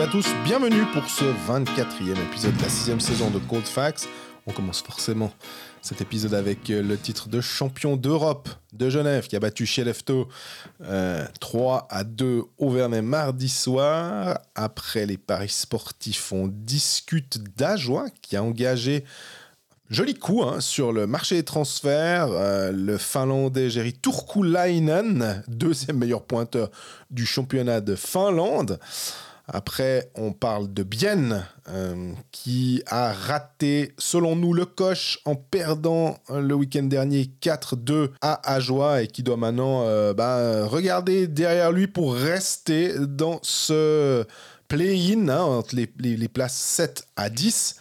à tous, bienvenue pour ce 24e épisode de la sixième saison de Cold Facts. On commence forcément cet épisode avec euh, le titre de champion d'Europe de Genève qui a battu Chelefto 3 à 2 au Vernet mardi soir. Après les paris sportifs, on discute d'Ajoie qui a engagé Joli coup hein, sur le marché des transferts. Euh, le Finlandais Jerry Turkulainen, deuxième meilleur pointeur du championnat de Finlande. Après, on parle de Bienne, euh, qui a raté, selon nous, le coche en perdant euh, le week-end dernier 4-2 à Ajoie et qui doit maintenant bah, regarder derrière lui pour rester dans ce play-in hein, entre les, places 7 à 10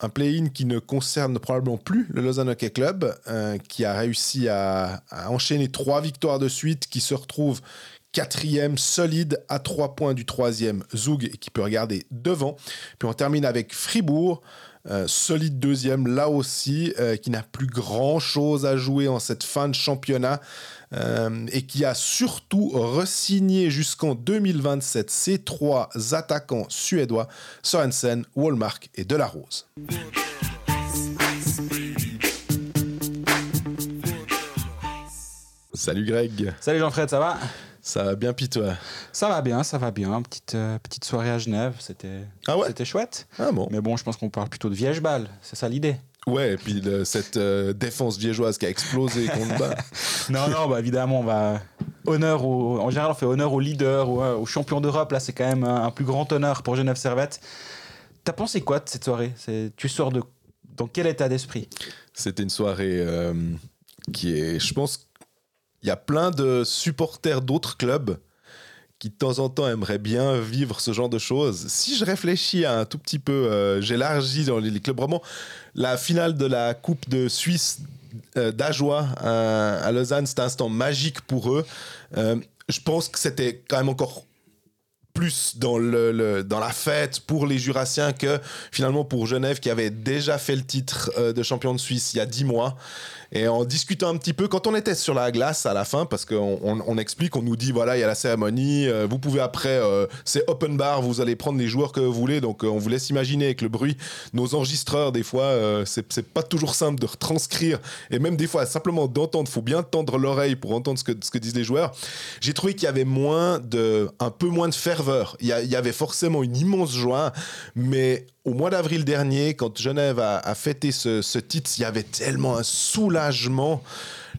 un play-in qui ne concerne probablement plus le Lausanne Hockey Club, euh, qui a réussi à, enchaîner trois victoires de suite, qui se retrouve quatrième solide à trois points du troisième Zoug et qui peut regarder devant. Puis on termine avec Fribourg, euh, solide deuxième là aussi, euh, qui n'a plus grand chose à jouer en cette fin de championnat. Euh, et qui a surtout resigné jusqu'en 2027 ses trois attaquants suédois, Sorensen, Wallmark et Delarose. Salut Greg. Salut Jean-Fred, ça va? Ça va bien, pis toi? Ça va bien, ça va bien. Petite, euh, petite soirée à Genève, c'était ah ouais? c'était chouette. Ah bon Mais bon, je pense qu'on parle plutôt de vieille balle, c'est ça l'idée. Ouais, et puis cette euh, défense viégeoise qui a explosé contre bas. non, non, bah évidemment, on va honneur au, en général, on fait honneur aux leaders, aux, aux champions d'Europe. Là, c'est quand même un, plus grand honneur pour Genève Servette. T'as pensé quoi de cette soirée? Tu sors de dans quel état d'esprit? C'était une soirée euh, qui est, je pense, il y a plein de supporters d'autres clubs qui de temps en temps aimeraient bien vivre ce genre de choses. Si je réfléchis un tout petit peu, euh, j'élargis dans les clubs vraiment. La finale de la Coupe de Suisse euh, d'Ajoie à, Lausanne, c'était un instant magique pour eux. Euh, je pense que c'était quand même encore plus dans, le, dans la fête pour les Jurassiens que finalement pour Genève qui avait déjà fait le titre de champion de Suisse il y a dix mois. Et en discutant un petit peu, quand on était sur la glace à la fin, parce qu'on on, explique, on nous dit voilà, il y a la cérémonie, euh, vous pouvez après, euh, c'est open bar, vous allez prendre les joueurs que vous voulez, donc euh, on vous laisse imaginer avec le bruit. Nos enregistreurs, des fois, c'est pas toujours simple de retranscrire, et même des fois, simplement d'entendre, faut bien tendre l'oreille pour entendre ce que, ce que disent les joueurs. J'ai trouvé qu'il y avait moins de, un peu moins de ferveur. Il y, avait forcément une immense joie, mais au mois d'avril dernier, quand Genève a, fêté ce, titre, il y avait tellement un soulagement.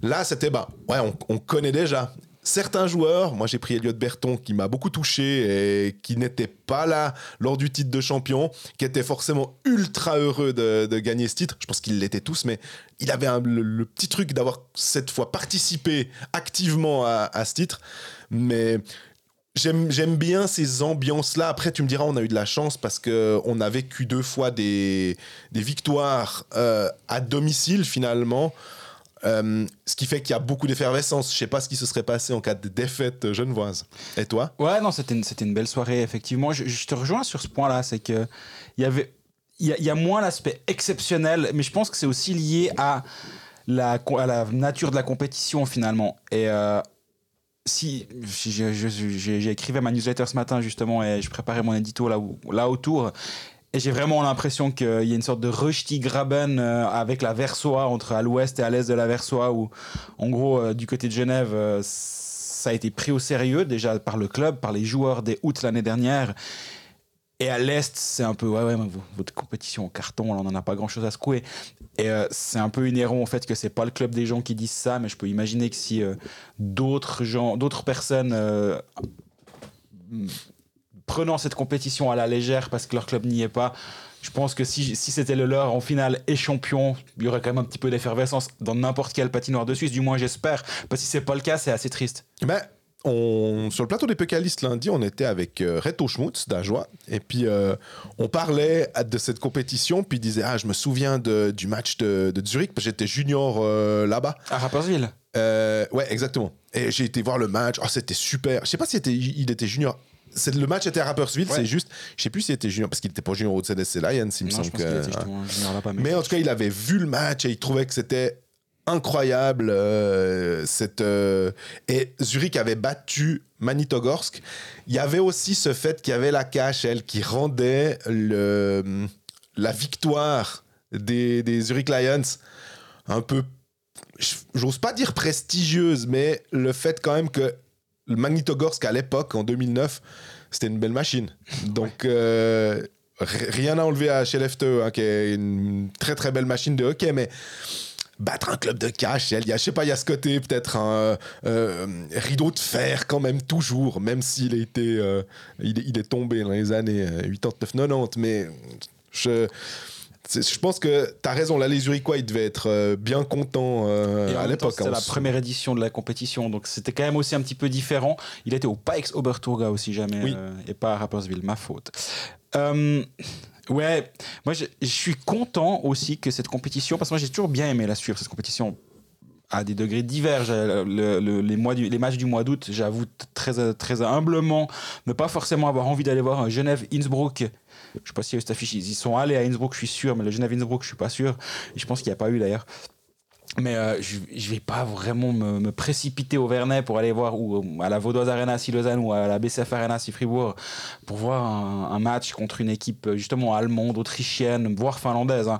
Là, c'était, bah, ouais, on, connaît déjà. Certains joueurs, moi j'ai pris Elliot Berton qui m'a beaucoup touché et qui n'était pas là lors du titre de champion, qui était forcément ultra heureux de, gagner ce titre. Je pense qu'ils l'étaient tous, mais il avait le, petit truc d'avoir cette fois participé activement à, à ce titre. Mais J'aime bien ces ambiances-là. Après, tu me diras, on a eu de la chance parce qu'on a vécu deux fois des, des victoires euh, à domicile finalement. Euh, ce qui fait qu'il y a beaucoup d'effervescence. Je sais pas ce qui se serait passé en cas de défaite genevoise. Et toi? Ouais, non, c'était une, une, belle soirée, effectivement. Je, te rejoins sur ce point-là. C'est que il y avait. Il y, a moins l'aspect exceptionnel, mais je pense que c'est aussi lié à la, à la nature de la compétition finalement. Et euh, si j'ai écrivé ma newsletter ce matin justement et je préparais mon édito là, là autour et j'ai vraiment l'impression qu'il y a une sorte de Rushdie-Graben euh, avec la Versoix entre à l'ouest et à l'est de la Versoix où en gros euh, du côté de Genève euh, ça a été pris au sérieux déjà par le club, par les joueurs des août l'année dernière et à l'Est, c'est un peu, ouais, ouais, votre compétition en carton, on n'en a pas grand chose à secouer. Et euh, c'est un peu inhérent au fait que c'est pas le club des gens qui disent ça, mais je peux imaginer que si euh, d'autres gens, d'autres personnes euh, prenant cette compétition à la légère parce que leur club n'y est pas, je pense que si, si c'était le leur en finale et champion, il y aurait quand même un petit peu d'effervescence dans n'importe quel patinoire de Suisse, du moins j'espère. Parce que si c'est pas le cas, c'est assez triste. Mais sur le plateau des Pécalistes lundi, on était avec euh, Reto Schmutz d'Ajoie. Et puis, euh, on parlait de cette compétition. Puis il disait Ah, je me souviens du match de, Zurich, parce que j'étais junior euh, là-bas. À Rapperswil Ouais, exactement. Et j'ai été voir le match. Oh, c'était super. Je sais pas si était, il était junior. Le match était à Rapperswil, c'est juste. Je sais plus s'il était junior, parce qu'il était pas junior au CDC Lions, il me semble que. mais... mais en tout cas, il avait vu le match et il trouvait que c'était incroyable. euh, cette, euh, et Zurich avait battu Magnitogorsk. Il y avait aussi ce fait qu'il y avait la KHL qui rendait le, la victoire des, des Zurich Lions un peu, j'ose pas dire prestigieuse, mais le fait quand même que Magnitogorsk à l'époque, en 2009, c'était une belle machine. Donc, euh, rien à enlever à Skellefteå, hein, qui est une très très belle machine de hockey, mais battre un club de cash, il y a, je sais pas, il y a ce côté peut-être un euh, rideau de fer quand même toujours, même s'il a été, euh, il, est- il est tombé dans les années 89-90, mais je, je pense que tu as raison, là les Zurichois ils devaient être euh, bien contents euh, Et en à l'époque. C'était hein, la première édition de la compétition, donc c'était quand même aussi un petit peu différent. Il était au Pikes Oberturga aussi jamais, Oui. euh, et pas à Rapperswil, ma faute. Ouais, moi je, je suis content aussi que cette compétition, parce que moi j'ai toujours bien aimé la suivre, cette compétition à des degrés divers. Les, mois du- les matchs du mois d'août, j'avoue très, très humblement ne pas forcément avoir envie d'aller voir Genève-Innsbruck. Je sais pas s'il y a eu cette affiche, ils y sont allés à Innsbruck, je suis sûr, mais le Genève-Innsbruck, je suis pas sûr. Et je pense qu'il n'y a pas eu d'ailleurs. Mais euh, je, je vais pas vraiment me, me précipiter au Vernet pour aller voir ou euh, à la Vaudoise Arena si Lausanne ou à la BCF Arena si Fribourg pour voir un, un match contre une équipe euh, justement allemande, autrichienne, voire finlandaise hein,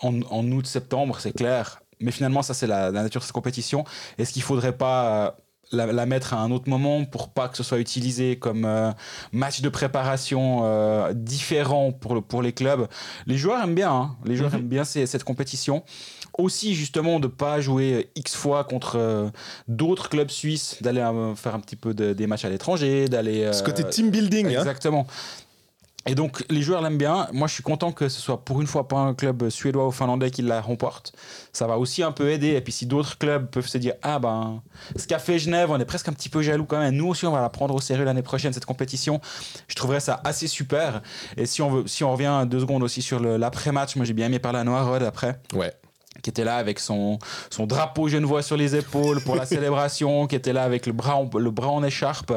en, en août-septembre, c'est clair. Mais finalement, ça c'est la, la nature de cette compétition. Est-ce qu'il faudrait pas euh, la, la mettre à un autre moment pour pas que ce soit utilisé comme euh, match de préparation euh, différent pour, le- pour les clubs? Les joueurs aiment bien, hein. les joueurs Mhm. aiment bien ces- cette compétition aussi justement de pas jouer X fois contre euh, d'autres clubs suisses, d'aller euh, faire un petit peu de- des matchs à l'étranger, d'aller... Ce euh, côté team building, hein. Exactement. Et donc les joueurs l'aiment bien. Moi je suis content que ce soit pour une fois pas un club suédois ou finlandais qui la remporte. Ça va aussi un peu aider. Et puis si d'autres clubs peuvent se dire ah ben ce qu'a fait Genève, on est presque un petit peu jaloux quand même. Nous aussi on va la prendre au sérieux l'année prochaine cette compétition. Je trouverais ça assez super. Et si on veut, si on revient deux secondes aussi sur le- l'après-match, moi j'ai bien aimé parler à Noah Rod après Ouais. Qui était là avec son, son drapeau genevois sur les épaules pour la célébration, qui était là avec le bras en, le bras en écharpe.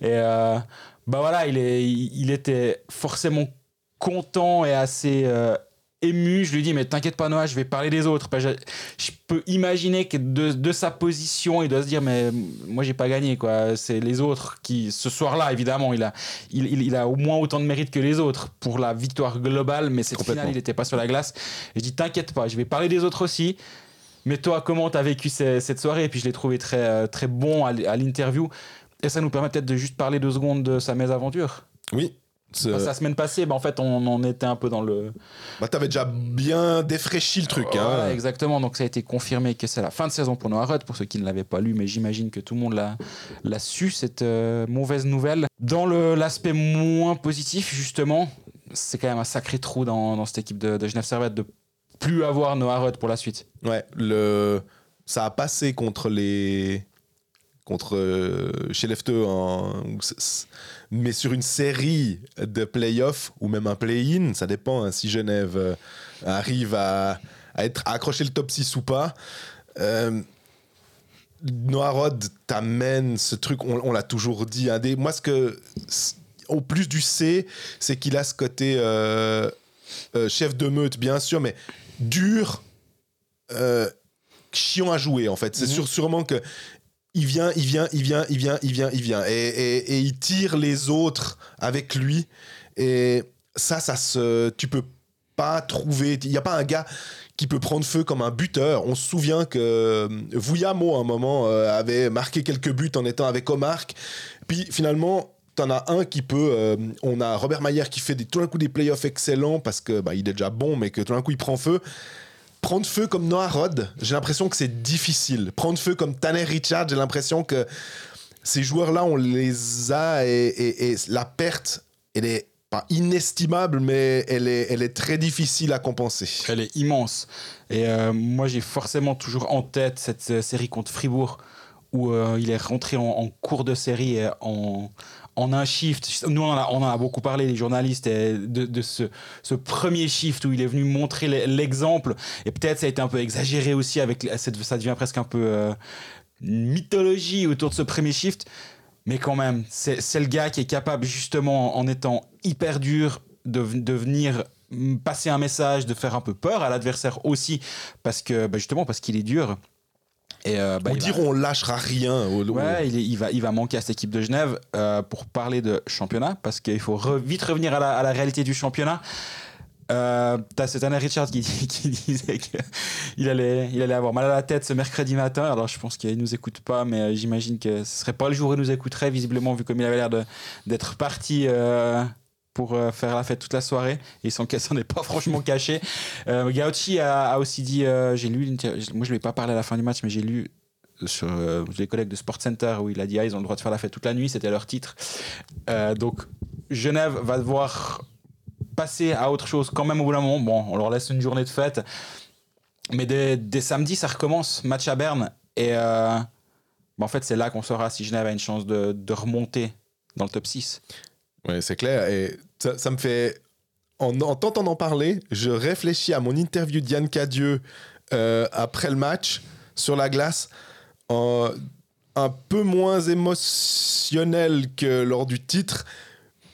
Et euh, bah voilà, il, est, il, était forcément content et assez euh, ému. Je lui dis, mais t'inquiète pas, Noah, je vais parler des autres. Je, je peux imaginer que de, de sa position, il doit se dire, mais moi, j'ai pas gagné. quoi. C'est les autres qui, ce soir-là, évidemment, il a, il, il- il a au moins autant de mérite que les autres pour la victoire globale, mais cette Complètement. finale, il n'était pas sur la glace. Et je dis, t'inquiète pas, je vais parler des autres aussi. Mais toi, comment t'as vécu ce- cette soirée? Et puis je l'ai trouvé très, euh, très bon à l'interview. Et ça nous permet peut-être de juste parler deux secondes de sa mésaventure. Oui. Enfin, sa semaine passée, bah, en fait, on en était un peu dans le. Bah, t'avais déjà bien défraîchi le truc. hein. Voilà, exactement. Donc ça a été confirmé que c'est la fin de saison pour Noah Rudd, pour ceux qui ne l'avaient pas lu, mais j'imagine que tout le monde l'a, l'a su, cette euh, mauvaise nouvelle. Dans l'aspect moins positif, justement, c'est quand même un sacré trou dans, dans cette équipe de, de Genève Servette de plus avoir Noah Rudd pour la suite. Ouais, le... ça a passé contre les. Contre euh, où c'est- c'est- mais sur une série de playoffs ou même un play-in, ça dépend hein, si Genève euh, arrive à, à être, à accrocher le top 6 ou pas. Euh, Noah Rod t'amène ce truc, on, on l'a toujours dit. des, moi, ce que. Au plus du C, c'est qu'il a ce côté euh, euh, chef de meute, bien sûr, mais dur, chiant à jouer en fait. C'est Mhm. sûr, sûrement que il vient, il vient, il vient, il vient, il vient, il vient, et, et- il tire les autres avec lui. Et ça, ça se, tu peux pas trouver. Il y a pas un gars qui peut prendre feu comme un buteur. On se souvient que euh, Vouillamo, à un moment, euh, avait marqué quelques buts en étant avec Omar. Puis finalement, t'en as un qui peut. euh, on a Robert Mayer qui fait des, tout d'un coup des playoffs excellents parce que bah, il est déjà bon, mais que tout d'un coup il prend feu. Prendre feu comme Noah Rod, j'ai l'impression que c'est difficile. Prendre feu comme Tanner Richard, j'ai l'impression que ces joueurs-là, on les a et, la perte, elle est pas inestimable, mais elle est, elle est très difficile à compenser. Elle est immense. Et euh, moi, j'ai forcément toujours en tête cette euh, série contre Fribourg où euh, il est rentré en, en cours de série en, en un shift. Nous, on en a, beaucoup parlé, les journalistes, de, ce, premier shift où il est venu montrer l'e- l'exemple. Et peut-être ça a été un peu exagéré aussi, avec ça devient presque un peu euh, mythologie autour de ce premier shift. Mais quand même, c'est le gars qui est capable, justement, en étant hyper dur, de, venir passer un message, de faire un peu peur à l'adversaire aussi, parce que, bah, justement, parce qu'il est dur. Et euh, bah, On va- dirait on lâchera rien. au- Ouais, il, est- il va, il va manquer à cette équipe de Genève euh, pour parler de championnat, parce qu'il faut re- vite revenir à la, à la réalité du championnat. Euh, T'as cette année Richard qui, qui disait qu'il allait, il allait avoir mal à la tête ce mercredi matin. Alors je pense qu'il nous écoute pas, mais euh, j'imagine que ce serait pas le jour où il nous écouterait, visiblement, vu comme il avait l'air d'être parti. Pour euh, faire la fête toute la soirée et son s'en est pas franchement caché. Euh, Gauchi a, a aussi dit, euh, j'ai lu, moi je lui ai pas parlé à la fin du match, mais j'ai lu sur euh, les collègues de Sport Center où il a dit ah, ils ont le droit de faire la fête toute la nuit, c'était leur titre. Donc Genève va devoir passer à autre chose quand même au bout d'un moment. Bon, on leur laisse une journée de fête, mais dès, dès samedi ça recommence, match à Berne et bah, en fait c'est là qu'on saura si Genève a une chance de, de remonter dans le top 6. Ouais, c'est clair. Et ça, me fait. En, en t'entendant parler, je réfléchis à mon interview d'Yann Cadieux euh, après le match sur la glace. un peu moins émotionnel que lors du titre,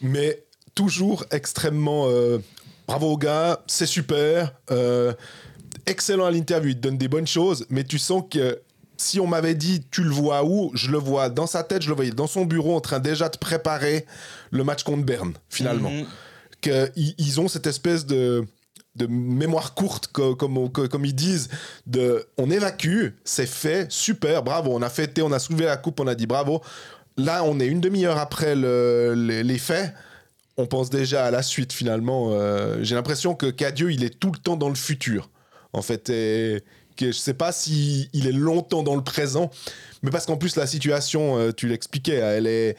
mais toujours extrêmement. euh, bravo au gars, c'est super. euh, excellent à l'interview, il te donne des bonnes choses, mais tu sens que si on m'avait dit tu le vois où, je le vois dans sa tête, je le voyais dans son bureau en train déjà de préparer le match contre Berne, finalement. Mhm. Que i- ils ont cette espèce de de mémoire courte, co- comme, ils disent, de on évacue, c'est fait, super, bravo, on a fêté, on a soulevé la coupe, on a dit bravo. Là, on est une demi-heure après le- les, les faits, on pense déjà à la suite finalement. Euh, J'ai l'impression que Cadieux, il est tout le temps dans le futur, en fait, et je sais pas si il est longtemps dans le présent, mais parce qu'en plus la situation, euh, tu l'expliquais, elle est,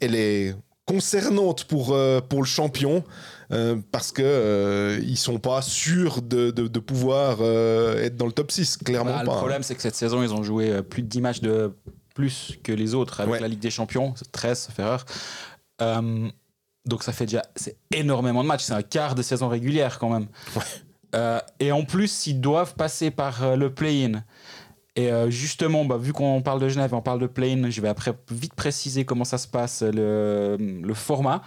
elle est concernante pour, euh, pour le champion euh, parce que euh, ils sont pas sûrs de, de, de pouvoir euh, être dans le top 6, clairement Bah, pas. Le problème, c'est que cette saison, ils ont joué plus de 10 matchs de plus que les autres avec Ouais. la Ligue des Champions, c'est 13, sauf erreur. Euh, donc ça fait déjà c'est énormément de matchs, c'est un quart de saison régulière quand même. Et en plus, ils doivent passer par euh, le play-in. Et euh, justement, bah, vu qu'on parle de Genève, on parle de play-in, je vais après vite préciser comment ça se passe, le, format.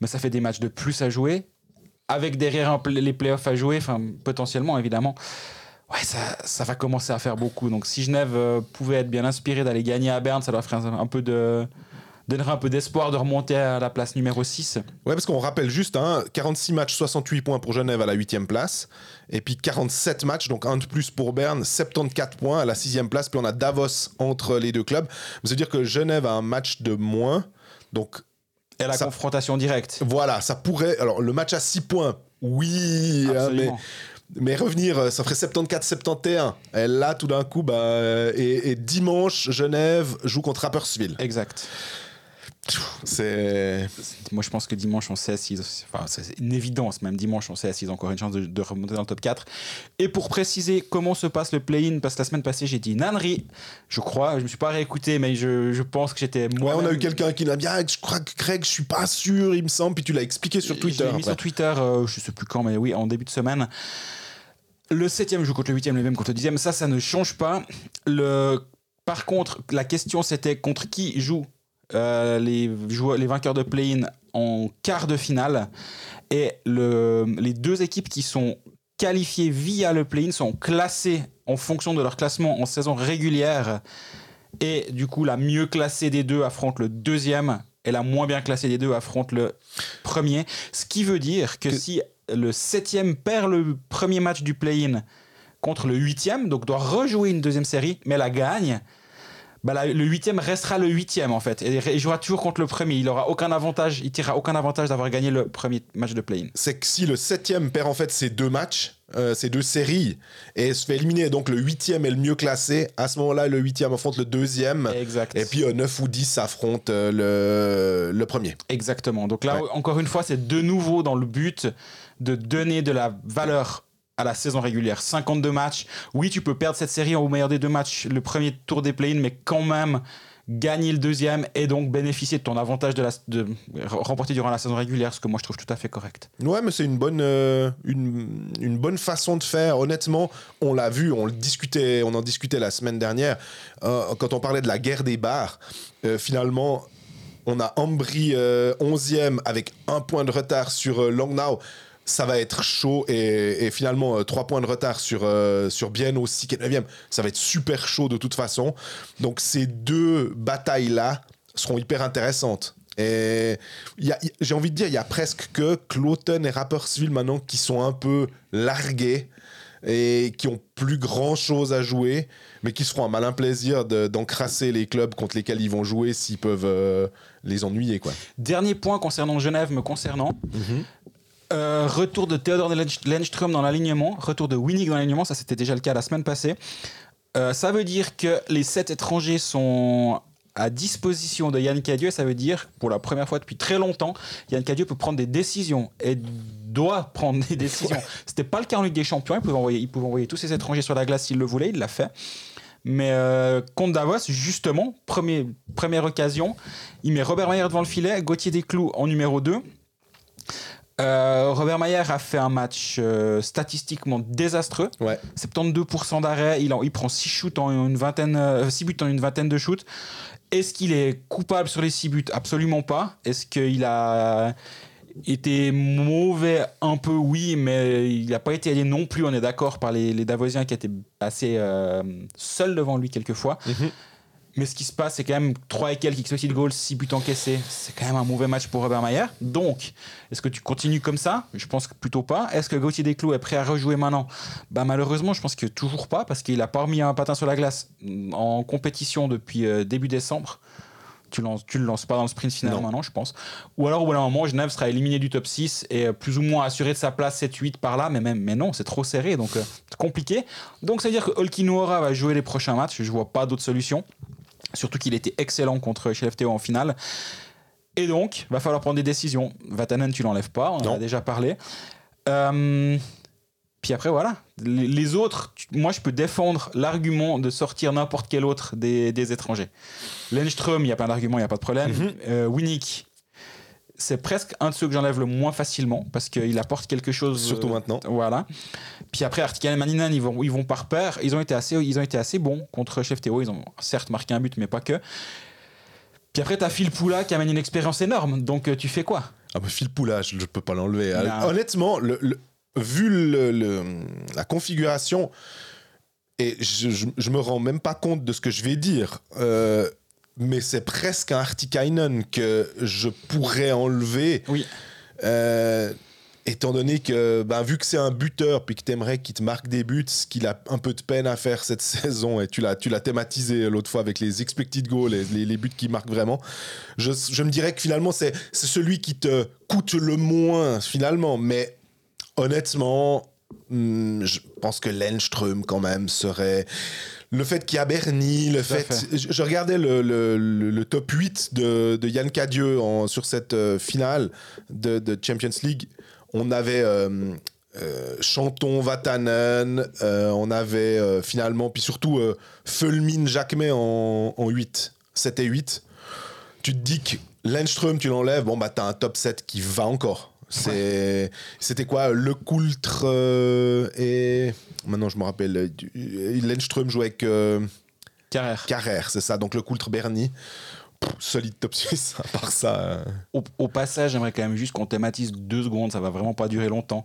Mais ça fait des matchs de plus à jouer, avec derrière play- les playoffs à jouer, potentiellement évidemment. Ouais, ça, va commencer à faire beaucoup. Donc si Genève euh, pouvait être bien inspiré d'aller gagner à Berne, ça ferait un, un peu de donnerait un peu d'espoir de remonter à la place numéro 6. Ouais, parce qu'on rappelle juste, hein, 46 matchs, 68 points pour Genève à la 8 place. Et puis 47 matchs, donc un de plus pour Berne, 74 points à la 6 place. Puis on a Davos entre les deux clubs. Ça veut dire que Genève a un match de moins. Donc Et la Ça- confrontation directe. voilà, ça pourrait. Alors le match à 6 points, oui, hein, mais revenir, euh, ça ferait 74-71. Et là, tout d'un coup, bah, euh, et, et dimanche, Genève joue contre Rapperswil. Exact. C'est. Moi, je pense que dimanche, on sait s'ils. Enfin, c'est une évidence, même dimanche, on sait ont encore une chance de, de remonter dans le top 4. Et pour préciser comment se passe le play-in, parce que la semaine passée, j'ai dit une ânerie, je crois. Je me suis pas réécouté, mais je, je pense que j'étais Ouais, moi. on a eu quelqu'un qui l'a bien. Je crois que Craig, je suis pas sûr, il me semble. Puis tu l'as expliqué sur Twitter. Je mis sur. Twitter, euh, je sais plus quand, mais oui, en début de semaine. Le septième joue contre le huitième, le même contre le dixième. Ça, ça ne change pas. Le... Par contre, la question, c'était contre qui jouent euh, les, joueurs, les vainqueurs de play-in en quart de finale. Et le... les deux équipes qui sont qualifiées via le play-in sont classées en fonction de leur classement en saison régulière. Et du coup, la mieux classée des deux affronte le deuxième et la moins bien classée des deux affronte le premier. Ce qui veut dire que, Que- si le septième perd le premier match du play-in contre le huitième, donc doit rejouer une deuxième série, mais la gagne, bah la- le huitième restera le huitième en fait. Et il jouera toujours contre le premier. Il aura aucun avantage, il tirera aucun avantage d'avoir gagné le premier match de play-in. C'est que si le septième perd en fait ces deux matchs, euh, ces deux séries, et se fait éliminer, donc le huitième est le mieux classé, à ce moment-là, le huitième affronte le deuxième. Exact. Et puis euh, 9 ou 10 affrontent euh, le, le premier. Exactement. Donc là, Ouais. encore une fois, c'est de nouveau dans le but de donner de la valeur à la saison régulière. 52 matchs. Oui, tu peux perdre cette série au meilleur des deux matchs, le premier tour des play-in, mais quand même gagner le deuxième et donc bénéficier de ton avantage de, remporter durant la saison régulière, ce que moi je trouve tout à fait correct. Ouais, mais c'est une bonne, euh, une, bonne façon de faire. Honnêtement, on l'a vu, on discutait, on en discutait la semaine dernière euh, quand on parlait de la guerre des bars. euh, finalement, on a Ambry euh, 11e avec un point de retard sur Langnau. Ça va être chaud et, finalement 3 points de retard sur, sur Bienne aussi qui est 9 ça va être super chaud de toute façon donc ces deux batailles là seront hyper intéressantes et j'ai envie de dire, il y a presque que Cloton et Rappersville maintenant qui sont un peu largués et qui ont plus grand chose à jouer, mais qui se feront un malin plaisir d'encrasser les clubs contre lesquels ils vont jouer s'ils peuvent euh, les ennuyer. Quoi. Dernier point concernant Genève, me concernant. Mhm. Euh, retour de Theodor Lenström dans l'alignement, retour de Winnig dans l'alignement, ça c'était déjà le cas la semaine passée. Euh, ça veut dire que les sept étrangers sont à disposition de Yann Cadieux, ça veut dire, pour la première fois depuis très longtemps, Yann Cadieux peut prendre des décisions et doit prendre des décisions. C'était pas le cas en Ligue des Champions, il pouvait envoyer, il pouvait envoyer tous ses étrangers sur la glace s'il le voulait, il l'a fait. Mais euh, contre Davos, justement, premier, première occasion, il met Robert Mayer devant le filet, Gauthier Desclous en numéro 2. Euh, Robert Mayer a fait un match euh, statistiquement désastreux. 72% d'arrêt, il, il prend 6 shoots en une vingtaine, 6 buts en une vingtaine de shoots. Est-ce qu'il est coupable sur les six buts? Absolument pas. Est-ce qu'il a été mauvais? Un peu Oui, mais il n'a pas été allé non plus, on est d'accord, par les, les, Davosiens qui étaient assez euh, seuls devant lui quelquefois. Mhm. Mais ce qui se passe, c'est quand même 3 et quelques expected goals, 6 buts encaissés. C'est quand même un mauvais match pour Robert Mayer. Donc, est-ce que tu continues comme ça? Je pense que plutôt pas. Est-ce que Gauthier Desclous est prêt à rejouer maintenant? Bah, Malheureusement, je pense que toujours pas, parce qu'il a pas remis un patin sur la glace en compétition depuis euh, début décembre. Tu, tu le lances pas dans le sprint final maintenant, je pense. Ou alors, au bout d'un moment, Genève sera éliminé du top 6 et euh, plus ou moins assuré de sa place 7-8 par là, mais, même, mais non, c'est trop serré, donc euh, c'est compliqué. Donc, ça veut dire que Olkinuora va jouer les prochains matchs. Je vois pas d'autre solution. Surtout qu'il était excellent contre FTO en finale. Et donc, va falloir prendre des décisions. Vatanen, tu l'enlèves pas, on en a déjà parlé. Euh, puis après, voilà. Les, autres, moi, je peux défendre l'argument de sortir n'importe quel autre des, étrangers. Lenström, il n'y a pas d'argument, il n'y a pas de problème. Mm Winnick, c'est presque un de ceux que j'enlève le moins facilement parce qu'il apporte quelque chose. Surtout euh, maintenant. Voilà. Puis après, Artikel et Maninen, ils vont, ils vont par paire. Ils ont, été assez, ils ont été assez bons contre Chef Théo. Ils ont certes marqué un but, mais pas que. Puis après, tu as Phil Poula qui amène une expérience énorme. Donc, euh, tu fais quoi? Ah, bah, Phil Poula, je ne peux pas l'enlever. Honnêtement, le, vu le, la configuration, et je, je, me rends même pas compte de ce que je vais dire. Euh, mais c'est presque un Artikainen que je pourrais enlever. Oui. Euh, étant donné que, ben, vu que c'est un buteur, puis que t'aimerais qu'il te marque des buts, ce qu'il a un peu de peine à faire cette saison, et tu l'as, tu l'as thématisé l'autre fois avec les expected goals, les, les, buts qui marquent vraiment, je, je me dirais que finalement, c'est, c'est celui qui te coûte le moins, finalement. Mais honnêtement, hmm, je pense que Lenström, quand même, serait le fait qu'il y a Bernie, le fait, Je, regardais le, le, top 8 de, de Yann Cadieux en, sur cette euh, finale de, de, Champions League. On avait euh, euh, Chanton, Vatanen, on avait finalement, puis surtout Fulmin, Jacquemet en, en 8, 7 et 8. Tu te dis que Lenström, tu l'enlèves, bon, bah, t'as un top 7 qui va encore. C'est, C'était quoi Le Coultre et Maintenant, je me rappelle. Euh, Lenström jouait avec. Euh, Carrère. Carrère, c'est ça. Donc le Coultre Bernie. solide top 6, à part ça. Euh. Au, passage, j'aimerais quand même juste qu'on thématise deux secondes, ça va vraiment pas durer longtemps.